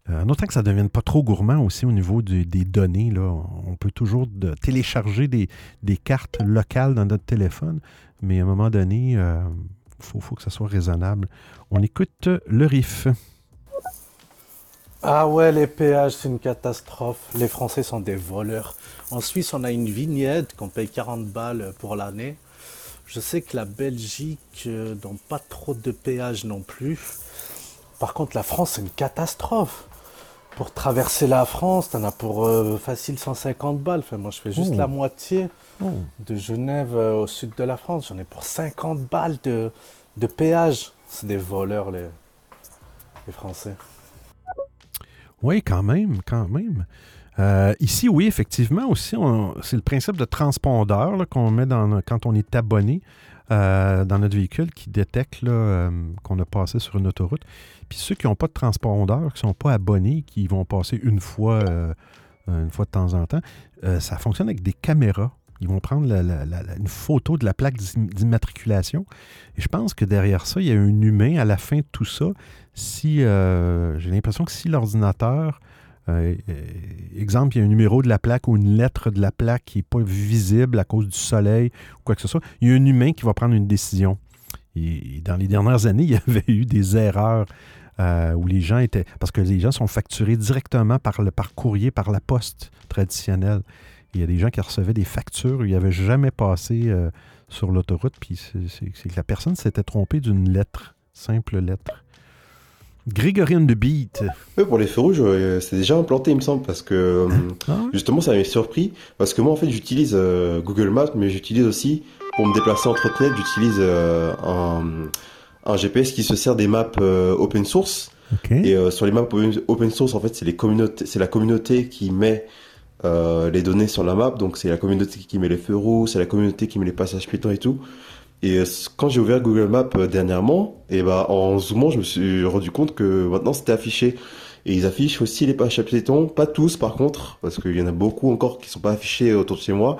Euh, euh, en autant que ça ne devienne pas trop gourmand aussi au niveau des données, on peut toujours télécharger des, cartes locales dans notre téléphone, mais à un moment donné, il faut, faut que ça soit raisonnable. On écoute le riff. Ah ouais, les péages, c'est une catastrophe. Les Français sont des voleurs. En Suisse, on a une vignette qu'on paye 40 balles pour l'année. Je sais que la Belgique euh, n'a pas trop de péages non plus. Par contre, la France, c'est une catastrophe. Pour traverser la France, t'en as pour euh, facile 150 balles. Enfin, moi, je fais juste Oh. la moitié Oh. de Genève euh, au sud de la France. J'en ai pour 50 balles de, de péage. C'est des voleurs, les, les Français. Oui, quand même, quand même. Euh, ici, oui, effectivement, aussi, c'est le principe de transpondeur qu'on met dans, quand on est abonné euh, dans notre véhicule qui détecte euh, qu'on a passé sur une autoroute. Puis ceux qui n'ont pas de transpondeur, qui ne sont pas abonnés, qui vont passer une fois, euh, une fois de temps en temps, ça fonctionne avec des caméras. Ils vont prendre une photo de la plaque d'im- d'immatriculation. Et je pense que derrière ça, il y a un humain à la fin de tout ça. Si j'ai l'impression que si l'ordinateur, euh, exemple, il y a un numéro de la plaque ou une lettre de la plaque qui n'est pas visible à cause du soleil ou quoi que ce soit, il y a un humain qui va prendre une décision. Et dans les dernières années, il y avait eu des erreurs euh, où les gens étaient. Parce que les gens sont facturés directement par, le, par courrier, par la poste traditionnelle. Il y a des gens qui recevaient des factures où ils n'avaient jamais passé euh, sur l'autoroute, puis c'est que la personne s'était trompée d'une lettre, simple lettre. Grégorienne de Beat. Ouais, pour les feux rouges, euh, c'est déjà implanté, il me semble, parce que euh, Ah ouais? justement, ça m'avait surpris. Parce que moi, en fait, j'utilise euh, Google Maps, mais j'utilise aussi, pour me déplacer entre trottinette, j'utilise euh, un, un GPS qui se sert des maps euh, open source. OK. Et euh, sur les maps open source, en fait, c'est les communautés, c'est la communauté qui met euh, les données sur la map. Donc, c'est la communauté qui met les feux rouges, c'est la communauté qui met les passages piétons et tout. Et euh, quand j'ai ouvert Google Maps euh, dernièrement, et bah, en zoomant, je me suis rendu compte que maintenant c'était affiché. Et ils affichent aussi les passages piétons, pas tous par contre, parce qu'il y en a beaucoup encore qui sont pas affichés autour de chez moi.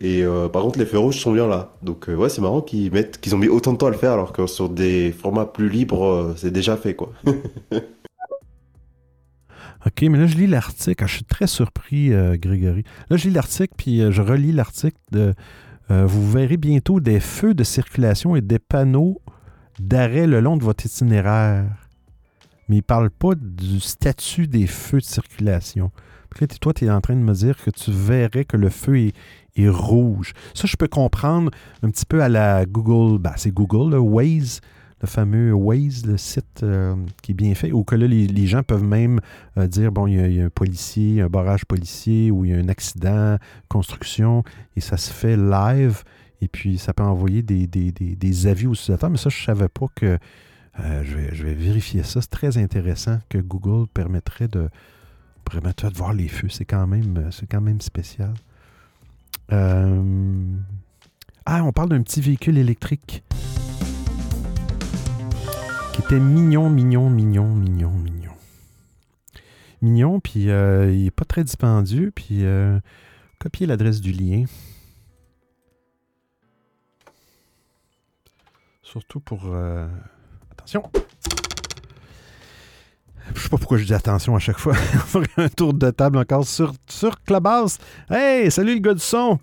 Et euh, par contre, les feux rouges sont bien là. Donc euh, ouais, c'est marrant qu'ils mettent, qu'ils ont mis autant de temps à le faire, alors que sur des formats plus libres, euh, c'est déjà fait quoi. OK, mais là, je lis l'article. Je suis très surpris, euh, Grégory. Là, je lis l'article, puis euh, je relis l'article. De, euh, vous verrez bientôt des feux de circulation et des panneaux d'arrêt le long de votre itinéraire. Mais il ne parle pas du statut des feux de circulation. Toi, tu es en train de me dire que tu verrais que le feu est, est rouge. Ça, je peux comprendre un petit peu à la Google. Ben, c'est Google, le Waze, le fameux Waze, le site euh, qui est bien fait, ou que là, les, gens peuvent même euh, dire bon, il y, a, un policier, un barrage policier, ou il y a un accident, construction, et ça se fait live, et puis ça peut envoyer des, des- des- avis aux utilisateurs. Mais ça, je ne savais pas que. euh, je, vais, je vais vérifier ça. C'est très intéressant que Google permettrait de, permettrait de voir les feux. C'est quand même, c'est quand même spécial. Ah, on parle d'un petit véhicule électrique qui était mignon, mignon, mignon, mignon, mignon. mignon, puis euh, il n'est pas très dispendieux, puis euh, copier l'adresse du lien. Surtout pour... euh, attention! Je sais pas pourquoi je dis attention à chaque fois. On faire un tour de table encore sur, sur Clubhouse. Hey, salut le gars du son!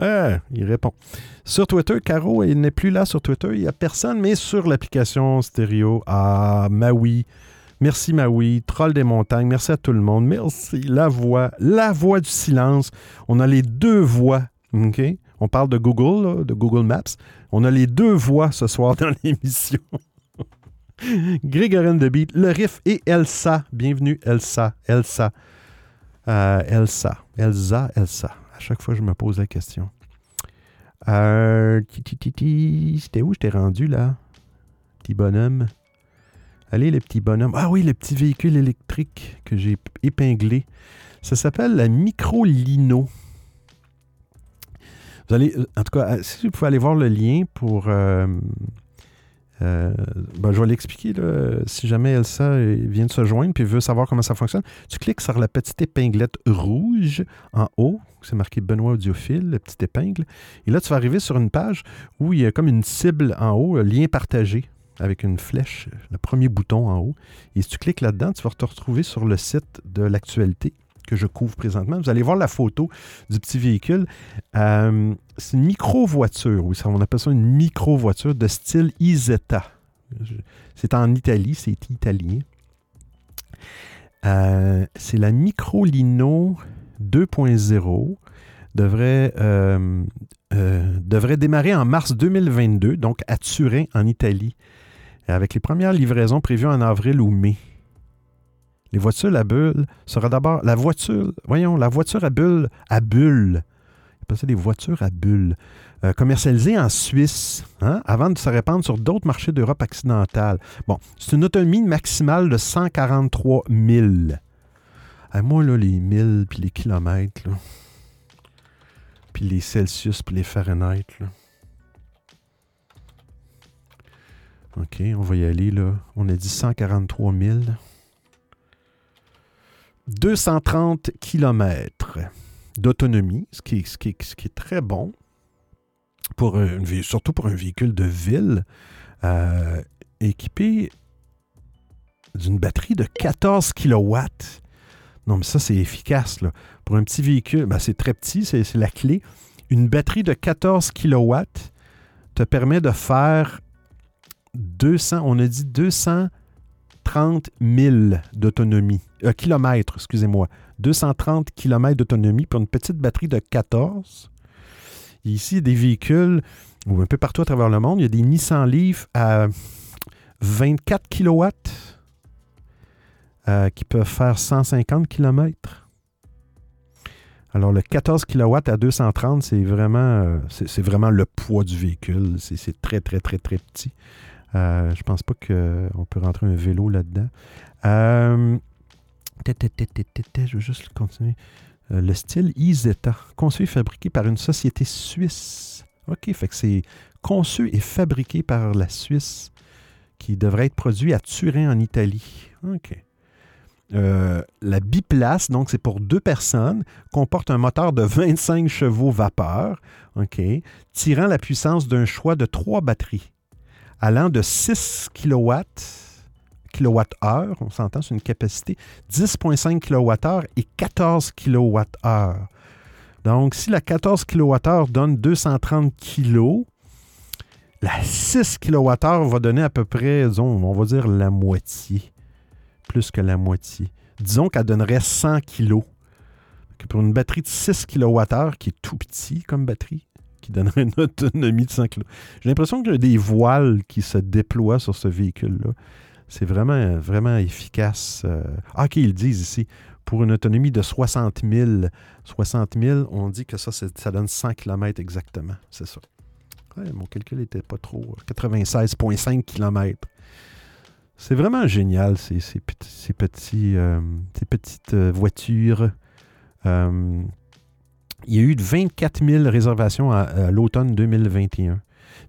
Ah, il répond. Sur Twitter, Caro, il n'est plus là sur Twitter. Il n'y a personne, mais sur l'application stéréo. Ah, Maui. Merci Maui. Troll des montagnes. Merci à tout le monde. Merci. La voix. La voix du silence. On a les deux voix. On parle de Google, de Google Maps. On a les deux voix ce soir dans l'émission. Grégorine de Beat, le riff et Elsa. Bienvenue, Elsa. Elsa. Euh, Elsa. Elsa, Elsa. Chaque fois, je me pose la question. Euh. C'était où je t'ai rendu, là? Petit bonhomme. Allez, les petits bonhommes. Ah oui, le petit véhicule électrique que j'ai épinglé. Ça s'appelle la Micro Lino. Vous allez, en tout cas, si vous pouvez aller voir le lien pour. euh, euh, ben, je vais l'expliquer. Si jamais Elsa vient de se joindre et veut savoir comment ça fonctionne, tu cliques sur la petite épinglette rouge en haut. C'est marqué Benoît Audiophile, la petite épingle. Et là, tu vas arriver sur une page où il y a comme une cible en haut, un lien partagé avec une flèche, le premier bouton en haut. Et si tu cliques là-dedans, tu vas te retrouver sur le site de l'actualité que je couvre présentement. Vous allez voir la photo du petit véhicule. Euh, c'est une micro-voiture, oui, on appelle ça une micro-voiture de style Isetta. C'est en Italie, c'est italien. Euh, c'est la Microlino 2.0. Devrait, euh, devrait démarrer en mars 2022, donc à Turin, en Italie, avec les premières livraisons prévues en avril ou mai. Les voitures à bulle sera d'abord la voiture, voyons, la voiture à bulle à bulle. Il appelle ça des voitures à bulles. Euh, commercialisées en Suisse, hein, avant de se répandre sur d'autres marchés d'Europe occidentale. Bon, c'est une autonomie maximale de 143 000. Ah, moi, là, les 1000 puis les kilomètres, puis les Celsius puis les Fahrenheit. OK, on va y aller, là. On a dit 143 000. 230 km d'autonomie, ce qui, est- très bon, pour surtout pour un véhicule de ville euh, équipé d'une batterie de 14 kW. Non, mais ça, c'est efficace. Là. Pour un petit véhicule, ben, c'est très petit, c'est la clé. Une batterie de 14 kW te permet de faire 200, on a dit 230 000 d'autonomie, euh, kilomètres, excusez-moi. 230 km d'autonomie pour une petite batterie de 14. Et ici, des véhicules, un peu partout à travers le monde, il y a des Nissan Leaf à 24 kW euh, qui peuvent faire 150 km. Alors, le 14 kW à 230, c'est vraiment, euh, c'est vraiment le poids du véhicule. C'est très, très, très, très petit. Euh, je pense pas qu'on peut rentrer un vélo là-dedans. Euh, je veux juste continuer. Euh, le style Isetta, conçu et fabriqué par une société suisse. OK, fait que c'est conçu et fabriqué par la Suisse qui devrait être produit à Turin en Italie. OK. Euh, la biplace, donc c'est pour deux personnes, comporte un moteur de 25 chevaux vapeur, OK, tirant la puissance d'un choix de trois batteries, allant de 6 kW, kWh, on s'entend, c'est une capacité, 10,5 kWh et 14 kWh. Donc, si la 14 kWh donne 230 kg, la 6 kWh va donner à peu près, disons, on va dire la moitié plus que la moitié. Disons qu'elle donnerait 100 kg. Pour une batterie de 6 kWh, qui est tout petit comme batterie, qui donnerait une autonomie de 100 kg. J'ai l'impression qu'il y a des voiles qui se déploient sur ce véhicule-là. C'est vraiment, vraiment efficace. Euh, Ah, OK, ils disent ici. Pour une autonomie de 60 000, 60 000 on dit que ça, ça donne 100 km exactement. C'est ça. Mon calcul n'était pas trop. 96,5 km. C'est vraiment génial, ces, ces petits, ces, euh, ces petites euh, voitures. Euh, il y a eu 24 000 réservations à, l'automne 2021.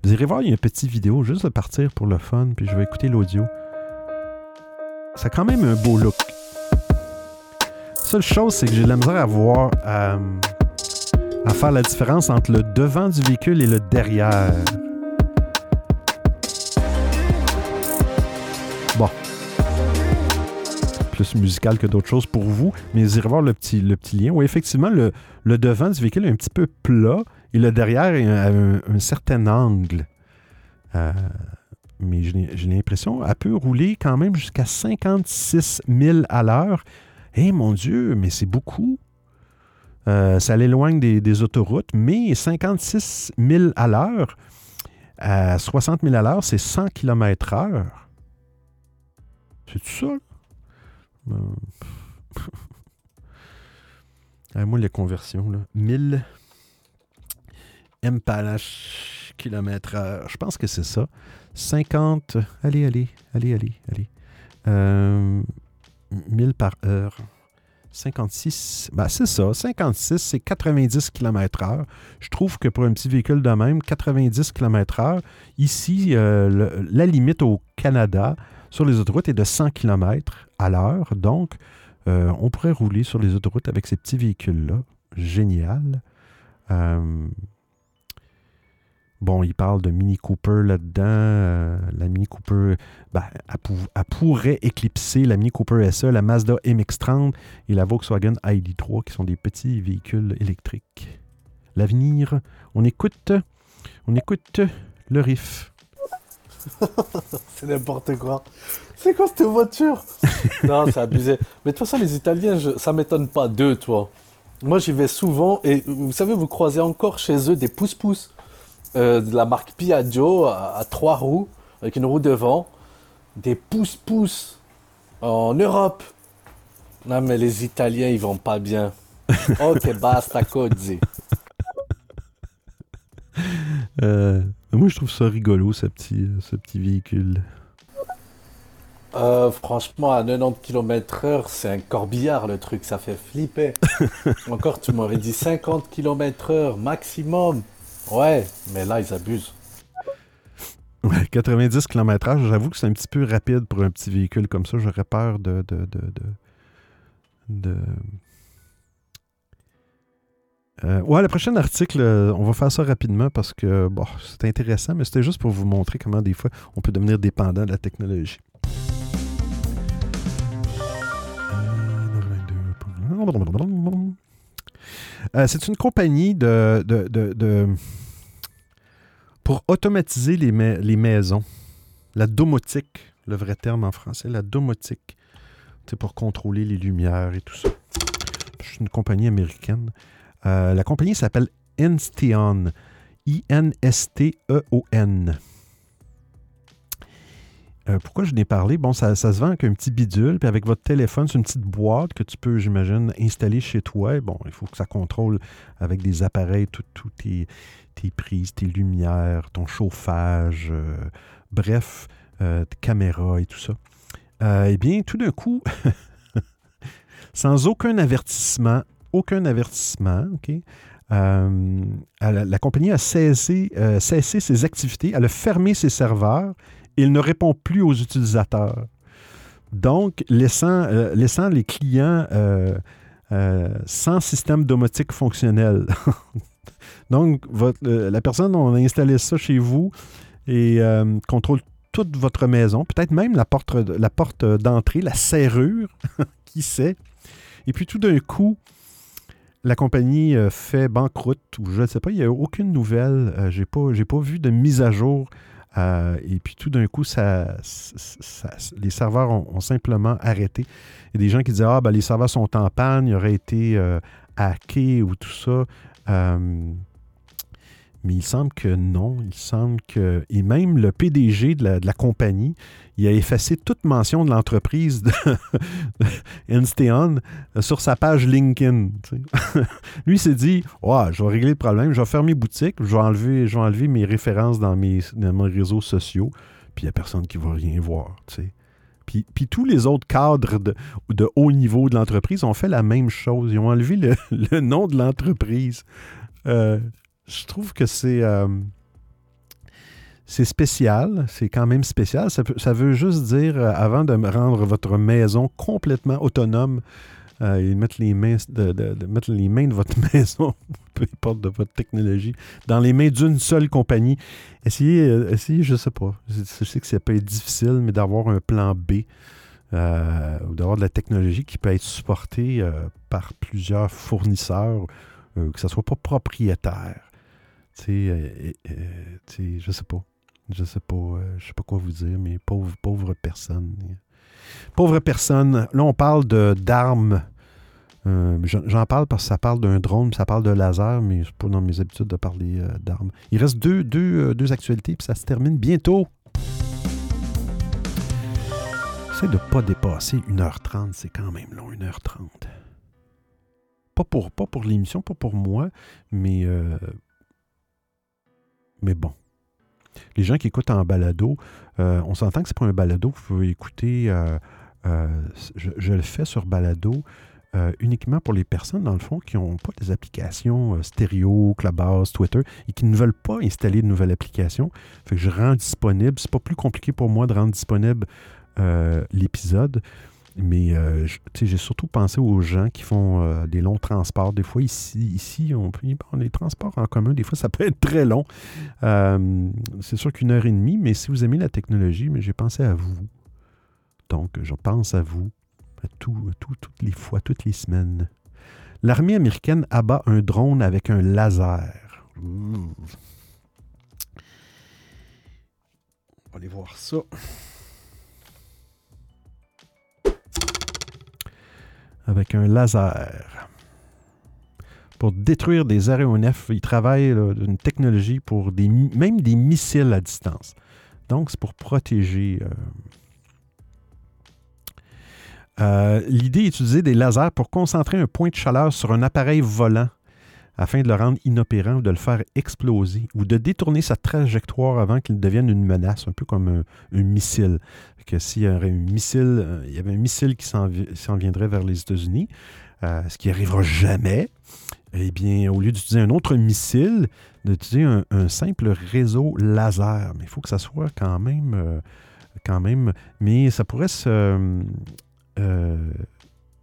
Vous irez voir, il y a une petite vidéo, juste de partir pour le fun, puis je vais écouter l'audio. Ça a quand même un beau look. seule chose, c'est que j'ai de la misère à voir, à, à faire la différence entre le devant du véhicule et le derrière. Plus musical que d'autres choses pour vous, mais vous irez voir le petit, le petit lien. Oui, effectivement, le, devant du véhicule est un petit peu plat et le derrière est à un, un certain angle. Euh, mais j'ai l'impression elle peut rouler quand même jusqu'à 56 000 à l'heure. Eh mon Dieu, mais c'est beaucoup. Euh, ça l'éloigne des, des autoroutes, mais 56 000 à l'heure, à 60 000 à l'heure, c'est 100 km heure. C'est tout ça? Euh, ah, moi, les conversions, là. 1000 mph km heure. Je pense que c'est ça. 50. Allez, allez, allez, allez, allez. Euh, 1000 par heure. 56. Ben, c'est ça. 56, c'est 90 km/h. Je trouve que pour un petit véhicule de même, 90 km/h, ici, euh, la limite au Canada sur les autoroutes est de 100 km à l'heure. Donc, euh, on pourrait rouler sur les autoroutes avec ces petits véhicules-là. Génial. Euh, Bon, il parle de Mini Cooper là-dedans. Euh, la Mini Cooper, ben, elle, pou- elle pourrait éclipser la Mini Cooper SE, la Mazda MX-30 et la Volkswagen ID3, qui sont des petits véhicules électriques. L'avenir, on écoute, on écoute le riff. C'est n'importe quoi. C'est quoi cette voiture? Non, c'est abusé. Mais de toute façon, les Italiens, je- ça m'étonne pas d'eux, toi. Moi, j'y vais souvent et vous savez, vous croisez encore chez eux des pousse-pousse euh, de la marque Piaggio à, à trois roues, avec une roue devant. Des pousse-pousse en Europe. Non, mais les Italiens, ils vont pas bien. Ok, basta così. Euh, moi, je trouve ça rigolo, ce petit, ce petit véhicule. Euh, franchement, à 90 km/h, c'est un corbillard le truc, ça fait flipper. Encore, tu m'aurais dit 50 km/h maximum. Ouais, mais là, ils abusent. Ouais, 90 km/h, j'avoue que c'est un petit peu rapide pour un petit véhicule comme ça. J'aurais peur de. de, de, de, de- Euh, ouais, le prochain article, euh, on va faire ça rapidement parce que bon, c'est intéressant, mais c'était juste pour vous montrer comment des fois on peut devenir dépendant de la technologie. Euh, c'est une compagnie de, de- de- de- pour automatiser les, les maisons. La domotique, le vrai terme en français, la domotique. C'est pour contrôler les lumières et tout ça. C'est une compagnie américaine. Euh, la compagnie s'appelle Insteon. I-N-S-T-E-O-N. Euh, pourquoi je n'ai parlé? Bon, ça, se vend avec un petit bidule, puis avec votre téléphone, c'est une petite boîte que tu peux, j'imagine, installer chez toi. Bon, il faut que ça contrôle avec des appareils tous tes, prises, tes lumières, ton chauffage, euh, bref, tes caméras et tout ça. Eh bien, tout d'un coup, sans aucun avertissement, aucun avertissement, euh, elle- la compagnie a cessé, euh, cessé ses activités, elle a fermé ses serveurs et il ne répond plus aux utilisateurs. Donc, laissant, euh, laissant les clients sans système domotique fonctionnel. Donc, votre- la personne, on a installé ça chez vous et contrôle toute votre maison, peut-être même la porte, la porte d'entrée, la serrure, qui sait? Et puis tout d'un coup, la compagnie euh, fait banqueroute, ou je ne sais pas, il n'y a aucune nouvelle, euh, j'ai pas, j'ai pas vu de mise à jour. euh, et puis tout d'un coup, ça, les serveurs ont, simplement arrêté. Il y a des gens qui disaient Ah, ben, les serveurs sont en panne, ils auraient été euh, hackés ou tout ça. Mais il semble que non. Il semble que. Et même le PDG de la, compagnie, il a effacé toute mention de l'entreprise de Insteon euh, sur sa page LinkedIn. Lui s'est dit Ouais, je vais régler le problème, je vais fermer boutique, je vais enlever, je vais enlever mes références dans mes, réseaux sociaux, puis il n'y a personne qui va rien voir. Puis, tous les autres cadres de, haut niveau de l'entreprise ont fait la même chose. Ils ont enlevé le, le nom de l'entreprise. Euh, je trouve que c'est. euh, c'est spécial, c'est quand même spécial. Ça, veut juste dire, euh, avant de rendre votre maison complètement autonome, euh, et mettre les, mains de, mettre les mains de votre maison, peu importe de votre technologie, dans les mains d'une seule compagnie. Essayez, essayez je sais pas. Je, sais que ça peut être difficile, mais d'avoir un plan B ou d'avoir de la technologie qui peut être supportée par plusieurs fournisseurs, euh, que ça soit pas propriétaire. Euh, euh, tu sais, je sais pas. Je sais pas, euh, je sais pas quoi vous dire, mais pauvre, pauvre personne. Pauvre personne. Là, on parle d'armes. J'en parle parce que ça parle d'un drone, ça parle de laser, mais c'est pas dans mes habitudes de parler d'armes. Il reste deux, deux, deux actualités, puis ça se termine bientôt. J'essaie de pas dépasser 1h30, c'est quand même long, 1h30. Pas pour, pas pour l'émission, pas pour moi, mais, mais bon. Les gens qui écoutent en balado, euh, on s'entend que c'est pas un balado. Vous pouvez écouter, euh, euh, je, le fais sur balado uniquement pour les personnes, dans le fond, qui n'ont pas des applications stéréo, Clubhouse, Twitter, et qui ne veulent pas installer de nouvelles applications. Fait que je rends disponible. C'est pas plus compliqué pour moi de rendre disponible l'épisode. Mais euh, j'ai surtout pensé aux gens qui font euh, des longs transports. Des fois, ici, ici on bon, les transports en commun, des fois, ça peut être très long. Euh, c'est sûr qu'une heure et demie, mais si vous aimez la technologie, mais j'ai pensé à vous. Donc, je pense à vous à tout- tout- toutes les fois, toutes les semaines. L'armée américaine abat un drone avec un laser. On va aller voir ça. Avec un laser. Pour détruire des aéronefs, ils travaillent là, d'une technologie pour des, même des missiles à distance. Donc, c'est pour protéger. euh, euh, L'idée est d'utiliser des lasers pour concentrer un point de chaleur sur un appareil volant afin de le rendre inopérant ou de le faire exploser ou de détourner sa trajectoire avant qu'il devienne une menace, un peu comme un, missile. Que s'il y un missile, euh, il y avait un missile qui s'en vi- s'en viendrait vers les États-Unis, euh, ce qui arrivera jamais, eh bien, au lieu d'utiliser un autre missile, d'utiliser un, un simple réseau laser. Mais il faut que ça soit quand même, euh, quand même, mais ça pourrait se,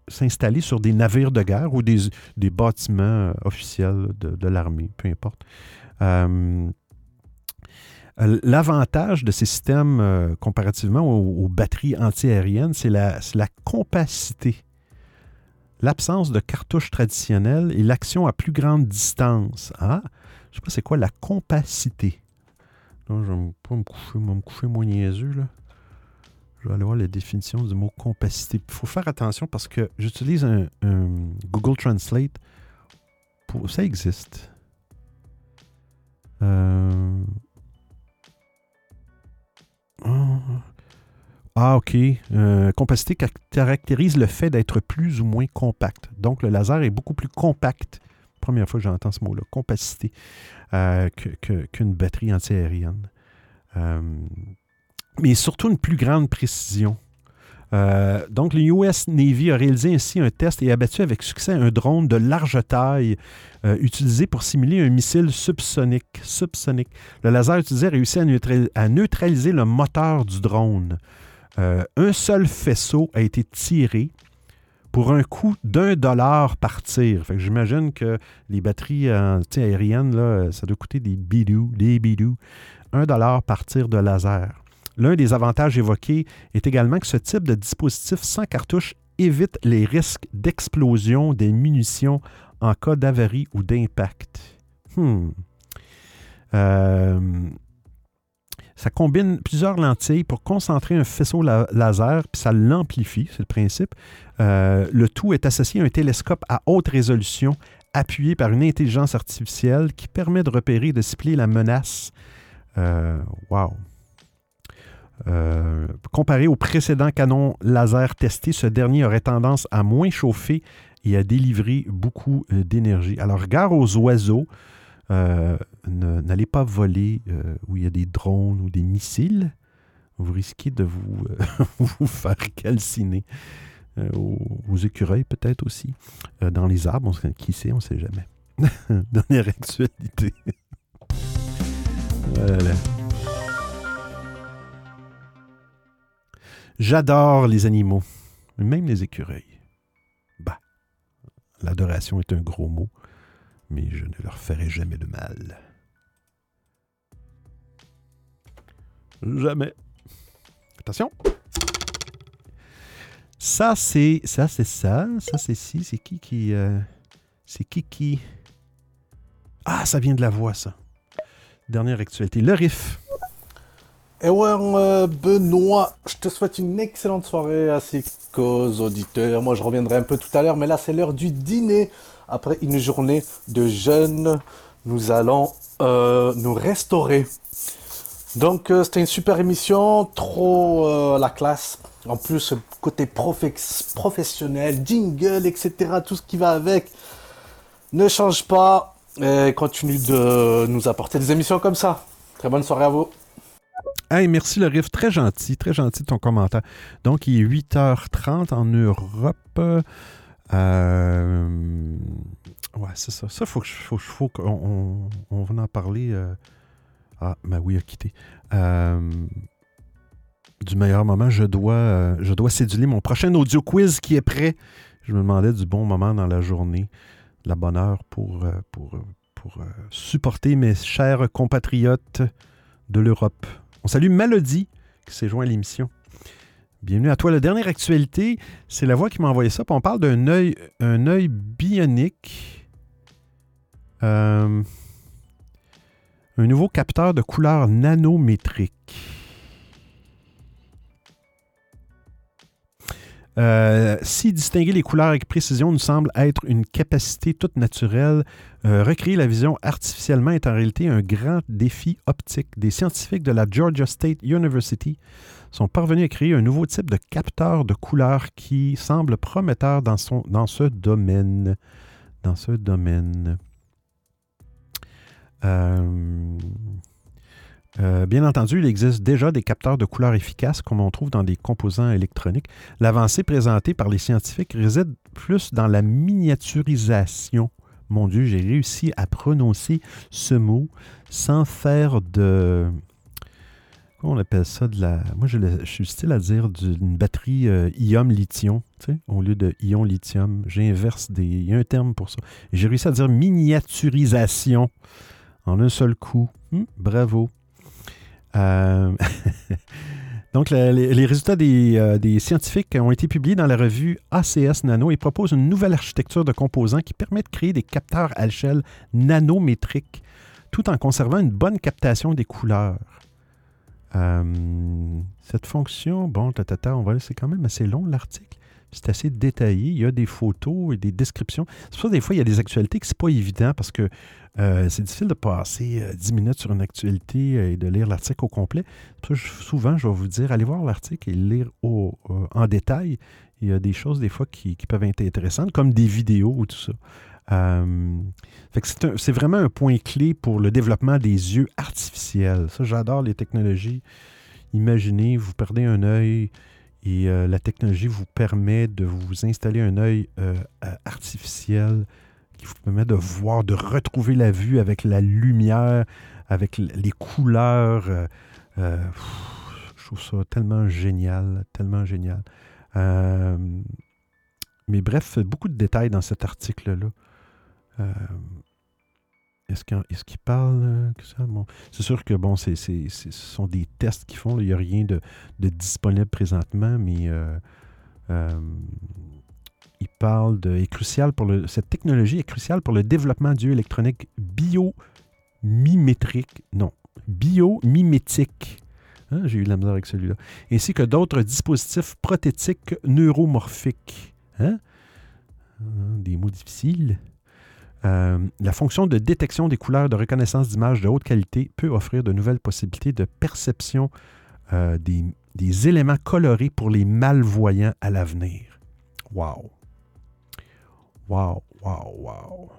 s'installer sur des navires de guerre ou des, des bâtiments euh, officiels de, de l'armée, peu importe. Euh, L'avantage de ces systèmes euh, comparativement aux, aux batteries antiaériennes, c'est la, la compacité. L'absence de cartouches traditionnelles et l'action à plus grande distance. Ah, je sais pas c'est quoi la compacité. Là, je vais pas me coucher, je me coucher moins niaiseux, là. Je vais aller voir la définition du mot compacité. Il faut faire attention parce que j'utilise un, Google Translate. Ça existe. Euh, ah. Ah, OK. Euh, compacité ca- caractérise le fait d'être plus ou moins compact. Donc, le laser est beaucoup plus compact. Première fois que j'entends ce mot-là, compacité, euh, qu'une batterie antiaérienne. Mais surtout une plus grande précision. Euh, donc, le US Navy a réalisé ainsi un test et abattu avec succès un drone de large taille euh, utilisé pour simuler un missile subsonique. subsonique. Le laser utilisé a réussi à, neutral- à neutraliser le moteur du drone. Euh, un seul faisceau a été tiré pour un coût d'un dollar par tir. J'imagine que les batteries aériennes, là, ça doit coûter des bidous, des bidous. Un dollar par tir de laser. L'un des avantages évoqués est également que ce type de dispositif sans cartouche évite les risques d'explosion des munitions en cas d'avarie ou d'impact. Hmm. Euh, ça combine plusieurs lentilles pour concentrer un faisceau la- laser, puis ça l'amplifie, c'est le principe. Euh, le tout est associé à un télescope à haute résolution appuyé par une intelligence artificielle qui permet de repérer et de cibler la menace. Euh, wow. Euh, comparé au précédent canon laser testé, ce dernier aurait tendance à moins chauffer et à délivrer beaucoup euh, d'énergie. Alors, gare aux oiseaux, euh, n'allez pas voler où il y a des drones ou des missiles. Vous risquez de vous, vous faire calciner. Aux, écureuils peut-être aussi. Dans les arbres, on qui sait, on ne sait jamais. Dernière actualité. Voilà. J'adore les animaux, même les écureuils. Bah, L'adoration est un gros mot, mais je ne leur ferai jamais de mal. Jamais. Attention. Ça, c'est ça, c'est ça. Ça, c'est si. C'est qui qui. euh, c'est qui qui? Ah, ça vient de la voix, ça. Dernière actualité. Le riff. Et ouais, euh, Benoît, je te souhaite une excellente soirée ainsi qu'aux auditeurs. Moi, je reviendrai un peu tout à l'heure, mais là, c'est l'heure du dîner. Après une journée de jeûne, nous allons euh, nous restaurer. Donc, euh, c'était une super émission, trop la classe. En plus, côté professionnel, jingle, etc., tout ce qui va avec. Ne change pas et continue de nous apporter des émissions comme ça. Très bonne soirée à vous. Hey, merci le riff. Très gentil, très gentil de ton commentaire. Donc, il est 8h30 en Europe. Euh, ouais, c'est ça. Ça, faut faut, qu'on on, va en parler. euh. Ah, ben oui, a quitté. Euh, du meilleur moment, je dois, je dois céduler mon prochain audio quiz qui est prêt. Je me demandais du bon moment dans la journée, de la bonne heure pour, pour, pour supporter mes chers compatriotes de l'Europe. On salue Melody qui s'est joint à l'émission. Bienvenue à toi. La dernière actualité, c'est la voix qui m'a envoyé ça. on parle d'un œil, un œil bionique. Euh, un nouveau capteur de couleur nanométrique. Euh, si distinguer les couleurs avec précision nous semble être une capacité toute naturelle, euh, recréer la vision artificiellement est en réalité un grand défi optique. Des scientifiques de la Georgia State University sont parvenus à créer un nouveau type de capteur de couleurs qui semble prometteur dans, son, dans ce domaine. Dans ce domaine. Euh, euh, bien entendu, il existe déjà des capteurs de couleurs efficaces comme on trouve dans des composants électroniques. L'avancée présentée par les scientifiques réside plus dans la miniaturisation. Mon Dieu, j'ai réussi à prononcer ce mot sans faire de... Comment on appelle ça de la... Moi, je, suis style à dire d'une batterie euh, ion-lithium, tu sais, au lieu de ion-lithium. J'inverse des... Il y a un terme pour ça. J'ai réussi à dire miniaturisation en un seul coup. Hum, bravo. Euh, Donc, les, résultats des, euh, des scientifiques ont été publiés dans la revue ACS Nano et proposent une nouvelle architecture de composants qui permet de créer des capteurs à échelle nanométrique tout en conservant une bonne captation des couleurs. Euh, cette fonction, bon, tatata, on va c'est quand même assez long l'article. C'est assez détaillé. Il y a des photos et des descriptions. C'est pour ça des fois, il y a des actualités que c'est pas évident parce que euh, c'est difficile de passer euh, 10 minutes sur une actualité euh, et de lire l'article au complet. Souvent, je vais vous dire, allez voir l'article et le lire euh, en détail. Il y a des choses, des fois, qui, peuvent être intéressantes, comme des vidéos ou tout ça. C'est vraiment un point clé pour le développement des yeux artificiels. Ça, j'adore les technologies. Imaginez, vous perdez un œil et la technologie vous permet de vous installer un œil artificiel qui vous permet de voir, de retrouver la vue avec la lumière, avec les couleurs. euh, euh, je trouve ça tellement génial, tellement génial. Euh, mais bref, beaucoup de détails dans cet article-là. Est-ce qu'il parle c'est sûr que bon, ce sont des tests qu'ils font. Il n'y a rien de, de disponible présentement, mais il parle de. Est crucial pour le, cette technologie est cruciale pour le développement d'yeux électroniques biomimétriques. Non, biomimétiques. Hein, J'ai eu de la misère avec celui-là. Ainsi que d'autres dispositifs prothétiques neuromorphiques. Hein? Hein, Des mots difficiles. Euh, la fonction de détection des couleurs de reconnaissance d'images de haute qualité peut offrir de nouvelles possibilités de perception euh, des, des éléments colorés pour les malvoyants à l'avenir. Wow. Wow, wow, wow.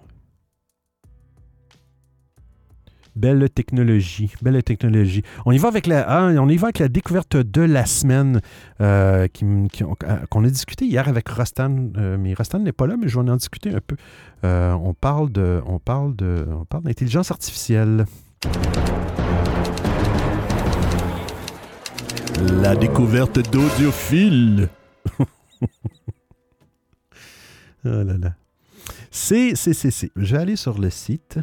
Belle technologie, belle technologie. On y va avec la, ah, on y va avec la découverte de la semaine euh, qui- euh, qu'on a discuté hier avec Rostan. euh, mais Rostan n'est pas là, mais je vais en discuter un peu. Euh, on parle de, on parle de, on parle d'intelligence artificielle. La découverte d'audiophile. Oh là. C'est, c'est, c'est, c'est. Je vais aller sur le site.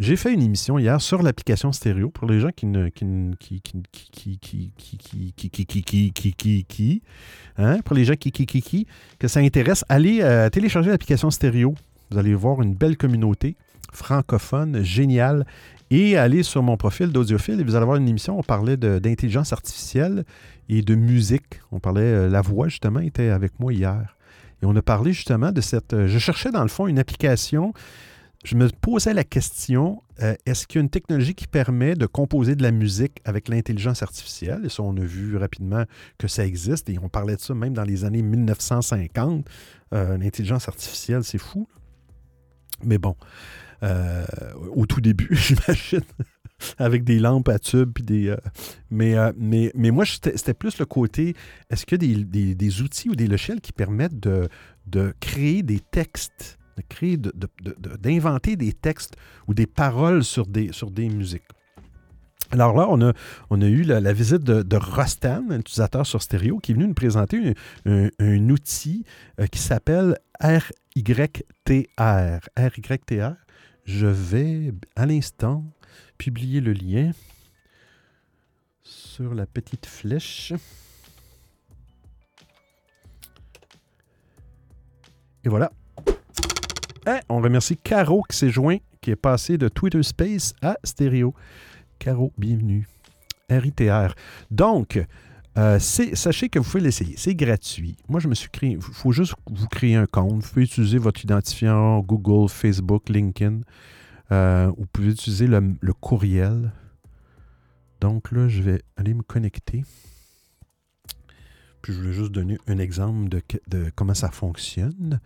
J'ai fait une émission hier sur l'application stéréo pour les gens qui ne qui qui qui qui pour les gens qui qui qui qui que ça intéresse, allez télécharger l'application stéréo. Vous allez voir une belle communauté francophone géniale et allez sur mon profil d'audiophile et vous allez voir une émission. On parlait d'intelligence artificielle et de musique. On parlait la voix justement était avec moi hier et on a parlé justement de cette je cherchais dans le fond une application je me posais la question, euh, est-ce qu'il y a une technologie qui permet de composer de la musique avec l'intelligence artificielle? Et ça, on a vu rapidement que ça existe, et on parlait de ça même dans les années 1950. Euh, l'intelligence artificielle, c'est fou. Mais bon, euh, au tout début, j'imagine, avec des lampes à tubes, des... mais, mais, mais moi, c'était plus le côté, est-ce qu'il y a des, des, outils ou des logiciels qui permettent de, de créer des textes de créer, d'inventer des textes ou des paroles sur des, sur des musiques? Alors là, on a, on a eu la, visite de, Rostan, un utilisateur sur stéréo, qui est venu nous présenter un, outil euh, qui s'appelle RYTR. RYTR. Je vais à l'instant publier le lien sur la petite flèche. Et voilà, Hein? on remercie Caro qui s'est joint, qui est passé de Twitter Space à Stéréo. Caro, bienvenue. RITR. Donc, euh, sachez que vous pouvez l'essayer. C'est gratuit. Moi, je me suis créé. Il faut juste vous créer un compte. Vous pouvez utiliser votre identifiant Google, Facebook, LinkedIn. Euh, vous pouvez utiliser le, courriel. Donc là, je vais aller me connecter. Puis je voulais juste donner un exemple de, comment ça fonctionne.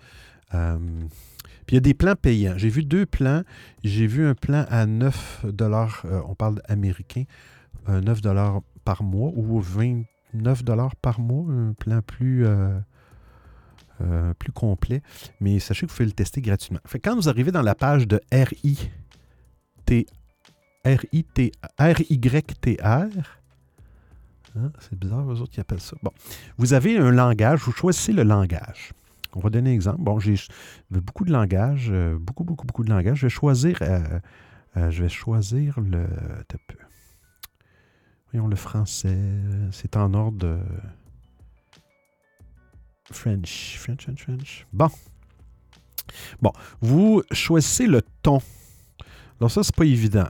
Euh, puis il y a des plans payants. J'ai vu deux plans. J'ai vu un plan à 9 dollars, euh, on parle américain, 9 euh, dollars par mois ou 29 dollars par mois, un plan plus, euh, plus complet. Mais sachez que vous pouvez le tester gratuitement. Fait quand vous arrivez dans la page de RIT, RIT, RYTR, hein, c'est bizarre, eux autres qui appellent ça. Bon, vous avez un langage, vous choisissez le langage. On va donner un exemple. Bon, j'ai beaucoup de langage, euh, beaucoup, beaucoup, beaucoup de langage. Je vais choisir, euh, je vais choisir le. Voyons le français. C'est en ordre French. French, French, French. Bon. Bon, vous choisissez le ton. Alors ça, c'est pas évident.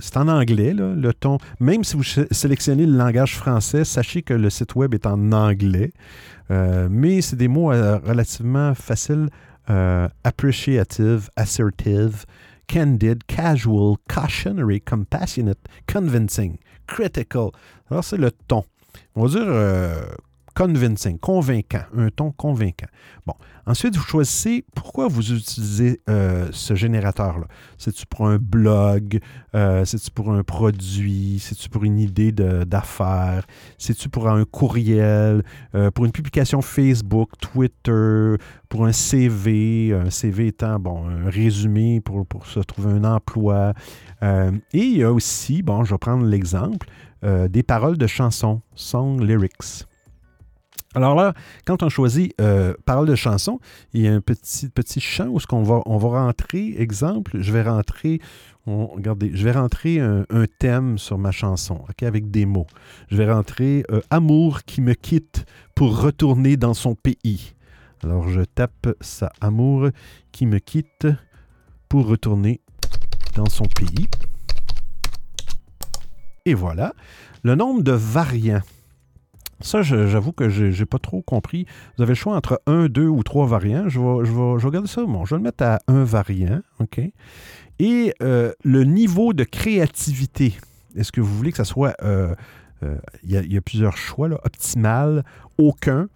c'est en anglais, le ton. Même si vous sélectionnez le langage français, sachez que le site web est en anglais. Euh, mais c'est des mots euh, relativement faciles. Euh, appreciative, assertive, candid, casual, cautionary, compassionate, convincing, critical. Alors, c'est le ton. On va dire convincing, convaincant, un ton convaincant. Bon, ensuite, vous choisissez pourquoi vous utilisez euh, ce générateur-là. C'est-tu pour un blog, euh, c'est-tu pour un produit, c'est-tu pour une idée d'affaires, c'est-tu pour un courriel, euh, pour une publication Facebook, Twitter, pour un CV, un CV étant, bon, un résumé pour, pour se trouver un emploi. et il y a aussi, bon, je vais prendre l'exemple, des paroles de chansons, song lyrics. Alors là, quand on choisit euh, parole de chanson, il y a un petit, petit champ où ce qu'on va, on va rentrer, exemple, je vais rentrer, je vais rentrer un, thème sur ma chanson, avec des mots. Je vais rentrer euh, Amour qui me quitte pour retourner dans son pays. Alors je tape ça, Amour qui me quitte pour retourner dans son pays. Et voilà. Le nombre de variants. Ça, j'avoue que je n'ai pas trop compris. Vous avez le choix entre un, deux ou trois variants. Je vais, je je regarder ça. Bon, je vais le mettre à un variant. OK? Et euh, le niveau de créativité. Est-ce que vous voulez que ça soit. Euh, euh, il y, a plusieurs choix. Optimal, aucun,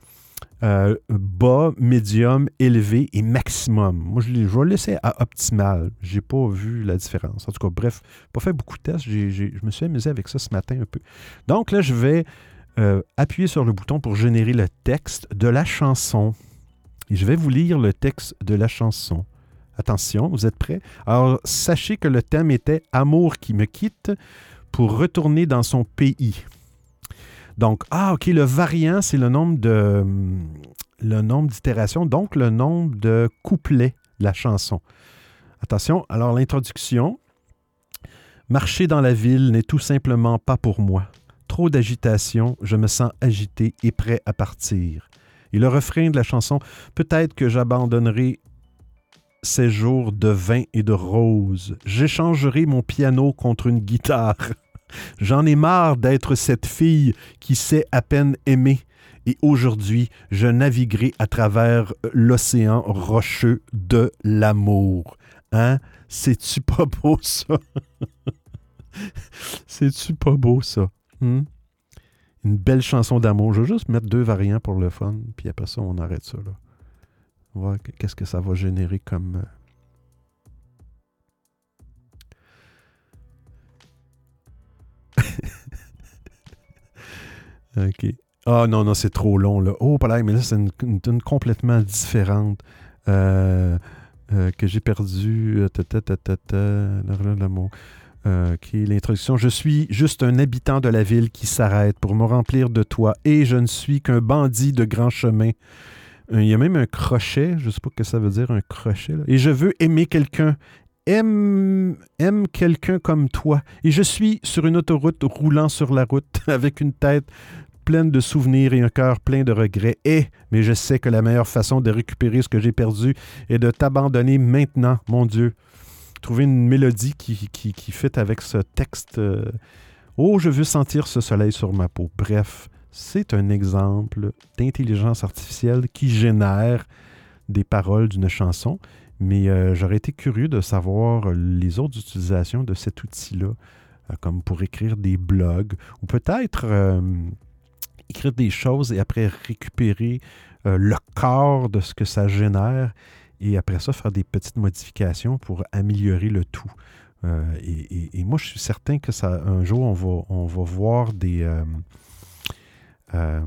bas, médium, élevé et maximum. Moi, je, vais le laisser à optimal. Je n'ai pas vu la différence. En tout cas, bref, pas fait beaucoup de tests. je me suis amusé avec ça ce matin un peu. Donc là, je vais euh, appuyez sur le bouton pour générer le texte de la chanson. Et je vais vous lire le texte de la chanson. Attention, vous êtes prêts? Alors, sachez que le thème était Amour qui me quitte pour retourner dans son pays. Donc, ah, OK, le variant, c'est le nombre de le nombre d'itérations, donc le nombre de couplets la chanson. Attention, alors l'introduction. Marcher dans la ville n'est tout simplement pas pour moi. Trop d'agitation, je me sens agité et prêt à partir. Et le refrain de la chanson, peut-être que j'abandonnerai ces jours de vin et de rose. J'échangerai mon piano contre une guitare. J'en ai marre d'être cette fille qui sait à peine aimer. Et aujourd'hui, je naviguerai à travers l'océan rocheux de l'amour. Hein? C'est-tu pas beau, ça? C'est-tu pas beau, ça? Hmm? Une belle chanson d'amour. Je vais juste mettre deux variants pour le fun, puis après ça, on arrête ça. Là. On va voir qu'est-ce que ça va générer comme. euh, ok. Ah non, non, c'est trop long. Là. Oh, là, mais là, c'est une, une complètement différente euh, euh, que j'ai perdue. Ta, ta, ta, ta, ta, l'amour. Euh, qui est l'introduction. Je suis juste un habitant de la ville qui s'arrête pour me remplir de toi et je ne suis qu'un bandit de grand chemin. Euh, Il y a même un crochet, je ne sais pas ce que ça veut dire, un crochet. là. Et je veux aimer quelqu'un. Aime, aime quelqu'un comme toi. Et je suis sur une autoroute roulant sur la route avec une tête pleine de souvenirs et un cœur plein de regrets. Et, mais je sais que la meilleure façon de récupérer ce que j'ai perdu est de t'abandonner maintenant, mon Dieu trouver une mélodie qui, qui, qui fit avec ce texte. euh, oh, je veux sentir ce soleil sur ma peau. Bref, c'est un exemple d'intelligence artificielle qui génère des paroles d'une chanson. Mais euh, j'aurais été curieux de savoir les autres utilisations de cet outil-là, euh, comme pour écrire des blogs, ou peut-être écrire des choses et après récupérer le corps de ce que ça génère et après ça, faire des petites modifications pour améliorer le tout. Euh, et, et- moi, je suis certain que ça, un jour, on va, on va voir des. euh, euh,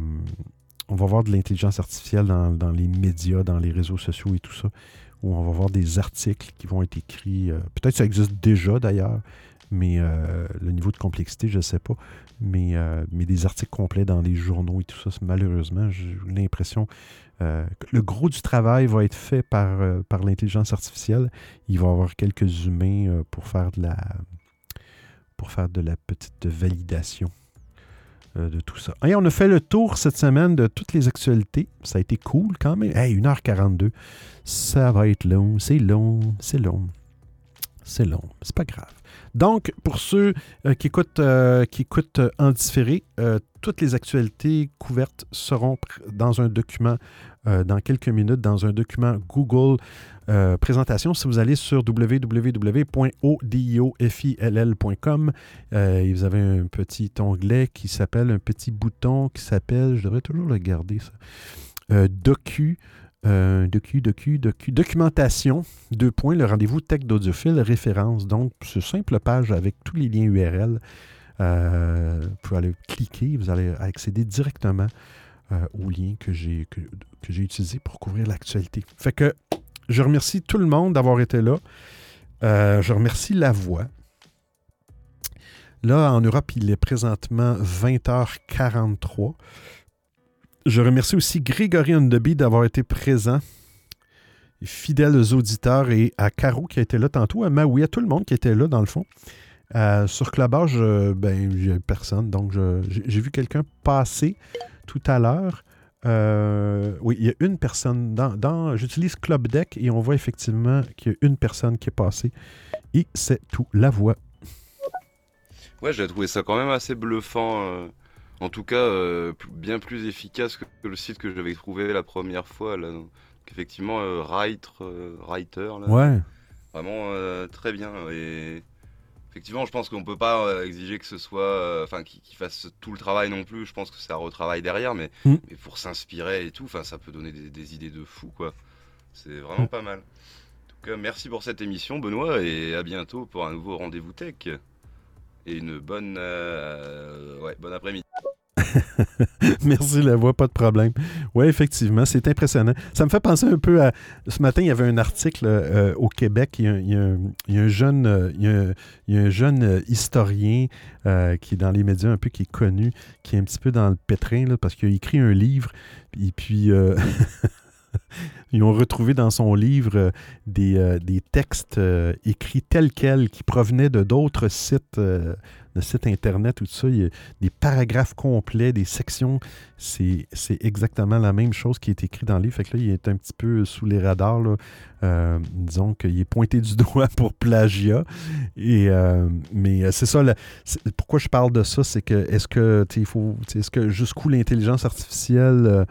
on va voir de l'intelligence artificielle dans, dans les médias, dans les réseaux sociaux et tout ça, où on va voir des articles qui vont être écrits. Peut-être que ça existe déjà d'ailleurs, mais euh, le niveau de complexité, je ne sais pas. Mais, euh, mais des articles complets dans les journaux et tout ça, malheureusement, j'ai l'impression euh, que le gros du travail va être fait par, par l'intelligence artificielle. Il va y avoir quelques humains pour faire de la pour faire de la petite validation de tout ça. Et on a fait le tour cette semaine de toutes les actualités. Ça a été cool quand même. Hey, 1h42. Ça va être long, c'est long, c'est long. C'est long, c'est pas grave. Donc, pour ceux euh, qui écoutent, euh, euh, en différé, toutes les actualités couvertes seront dans un document dans quelques minutes, dans un document Google présentation. Si vous allez sur www.odiofill.com, vous avez un petit onglet qui s'appelle, un petit bouton qui s'appelle, je devrais toujours le garder ça, Docu. Euh, docu, docu, docu, documentation, deux points, le rendez-vous tech d'audiophile, référence. Donc, ce simple page avec tous les liens URL, euh, vous pouvez aller cliquer, vous allez accéder directement euh, au lien que j'ai que, j'ai utilisé pour couvrir l'actualité. Fait que je remercie tout le monde d'avoir été là. Je remercie la voix. Là, en Europe, il est présentement 20h43. Je remercie aussi Grégory Underby d'avoir été présent, fidèles auditeurs, et à Caro qui été là tantôt, à Maui, à tout le monde qui était là dans le fond. Euh, sur Clubhouse, ben, a personne, donc j'ai j'ai vu quelqu'un passer tout à l'heure. Euh, oui, il y a une personne dans, dans- J'utilise Club Deck et on voit effectivement qu'il y a une personne qui est passée. Et c'est tout. La voix. Ouais, j'ai trouvé ça quand même assez bluffant. euh, en tout cas, euh, bien plus efficace que, que le site que j'avais trouvé la première fois. Là. Donc, effectivement, euh, Writer, euh, Writer, là, Ouais. vraiment très bien. Et effectivement, je pense qu'on peut pas exiger que ce soit, enfin, qu'il fasse tout le travail non plus. Je pense que c'est un retravail derrière, mais, Mm. mais pour s'inspirer et tout, enfin, ça peut donner des, des idées de fou, quoi. C'est vraiment pas mal. En tout cas, merci pour cette émission, Benoît, et à bientôt pour un nouveau rendez-vous tech. Et une bonne, euh, après-midi. Merci la voix, pas de problème. Oui, effectivement, c'est impressionnant. Ça me fait penser un peu à. Ce matin, il y avait un article euh, au Québec. Il y a, un, jeune, euh, historien qui est dans les médias un peu, qui est connu, qui est un petit peu dans le pétrin, là, parce qu'il a écrit un livre. Et puis. Ils ont retrouvé dans son livre euh, des, euh, des textes euh, écrits tels quels qui provenaient de d'autres sites, de sites Internet ou tout ça. Il y a des paragraphes complets, des sections. C'est exactement la même chose qui est écrit dans le livre. Fait que là, il est un petit peu sous les radars. là. Disons qu'il est pointé du doigt pour plagiat. Et, mais c'est ça, c'est- pourquoi je parle de ça, c'est que est-ce que, il faut, est-ce que jusqu'où l'intelligence artificielle,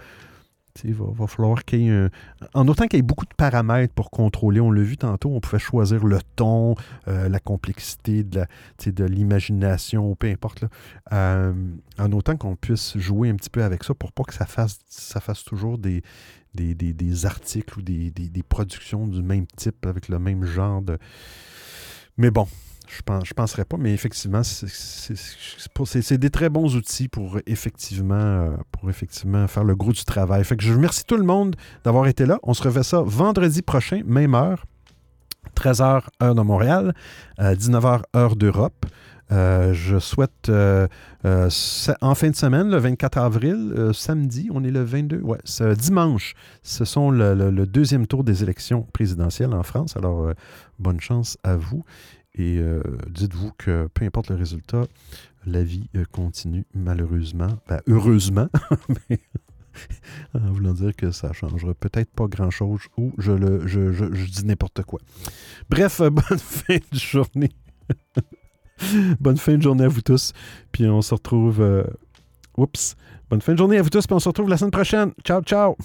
va, va falloir qu'il y ait un, en autant qu'il y ait beaucoup de paramètres pour contrôler, on l'a vu tantôt, on pouvait choisir le ton, euh, la complexité de l'imagination, peu importe. là. Euh, en autant qu'on puisse jouer un petit peu avec ça pour pas que ça fasse, ça fasse toujours des, des, des- des articles ou des productions du même type avec le même genre de. Mais bon, je pense, je penserais pas, mais effectivement, c'est- des très bons outils pour effectivement, euh, pour effectivement faire le gros du travail. Fait que je remercie tout le monde d'avoir été là. On se refait ça vendredi prochain, même heure, 13h heure de Montréal, euh, 19h heure d'Europe. Euh, je souhaite euh, euh, en fin de semaine, le 24 avril, euh, samedi, on est le 22, ouais, c'est dimanche, ce sont le, deuxième tour des élections présidentielles en France. Alors, euh, bonne chance à vous. Et euh, dites-vous que peu importe le résultat, la vie euh, continue malheureusement, ben, heureusement, en voulant dire que ça changera peut-être pas grand-chose ou je, le, je, dis n'importe quoi. Bref, euh, bonne fin de journée. bonne fin de journée à vous tous. Puis on se retrouve... Oups. Bonne fin de journée à vous tous, puis on se retrouve la semaine prochaine. Ciao, ciao!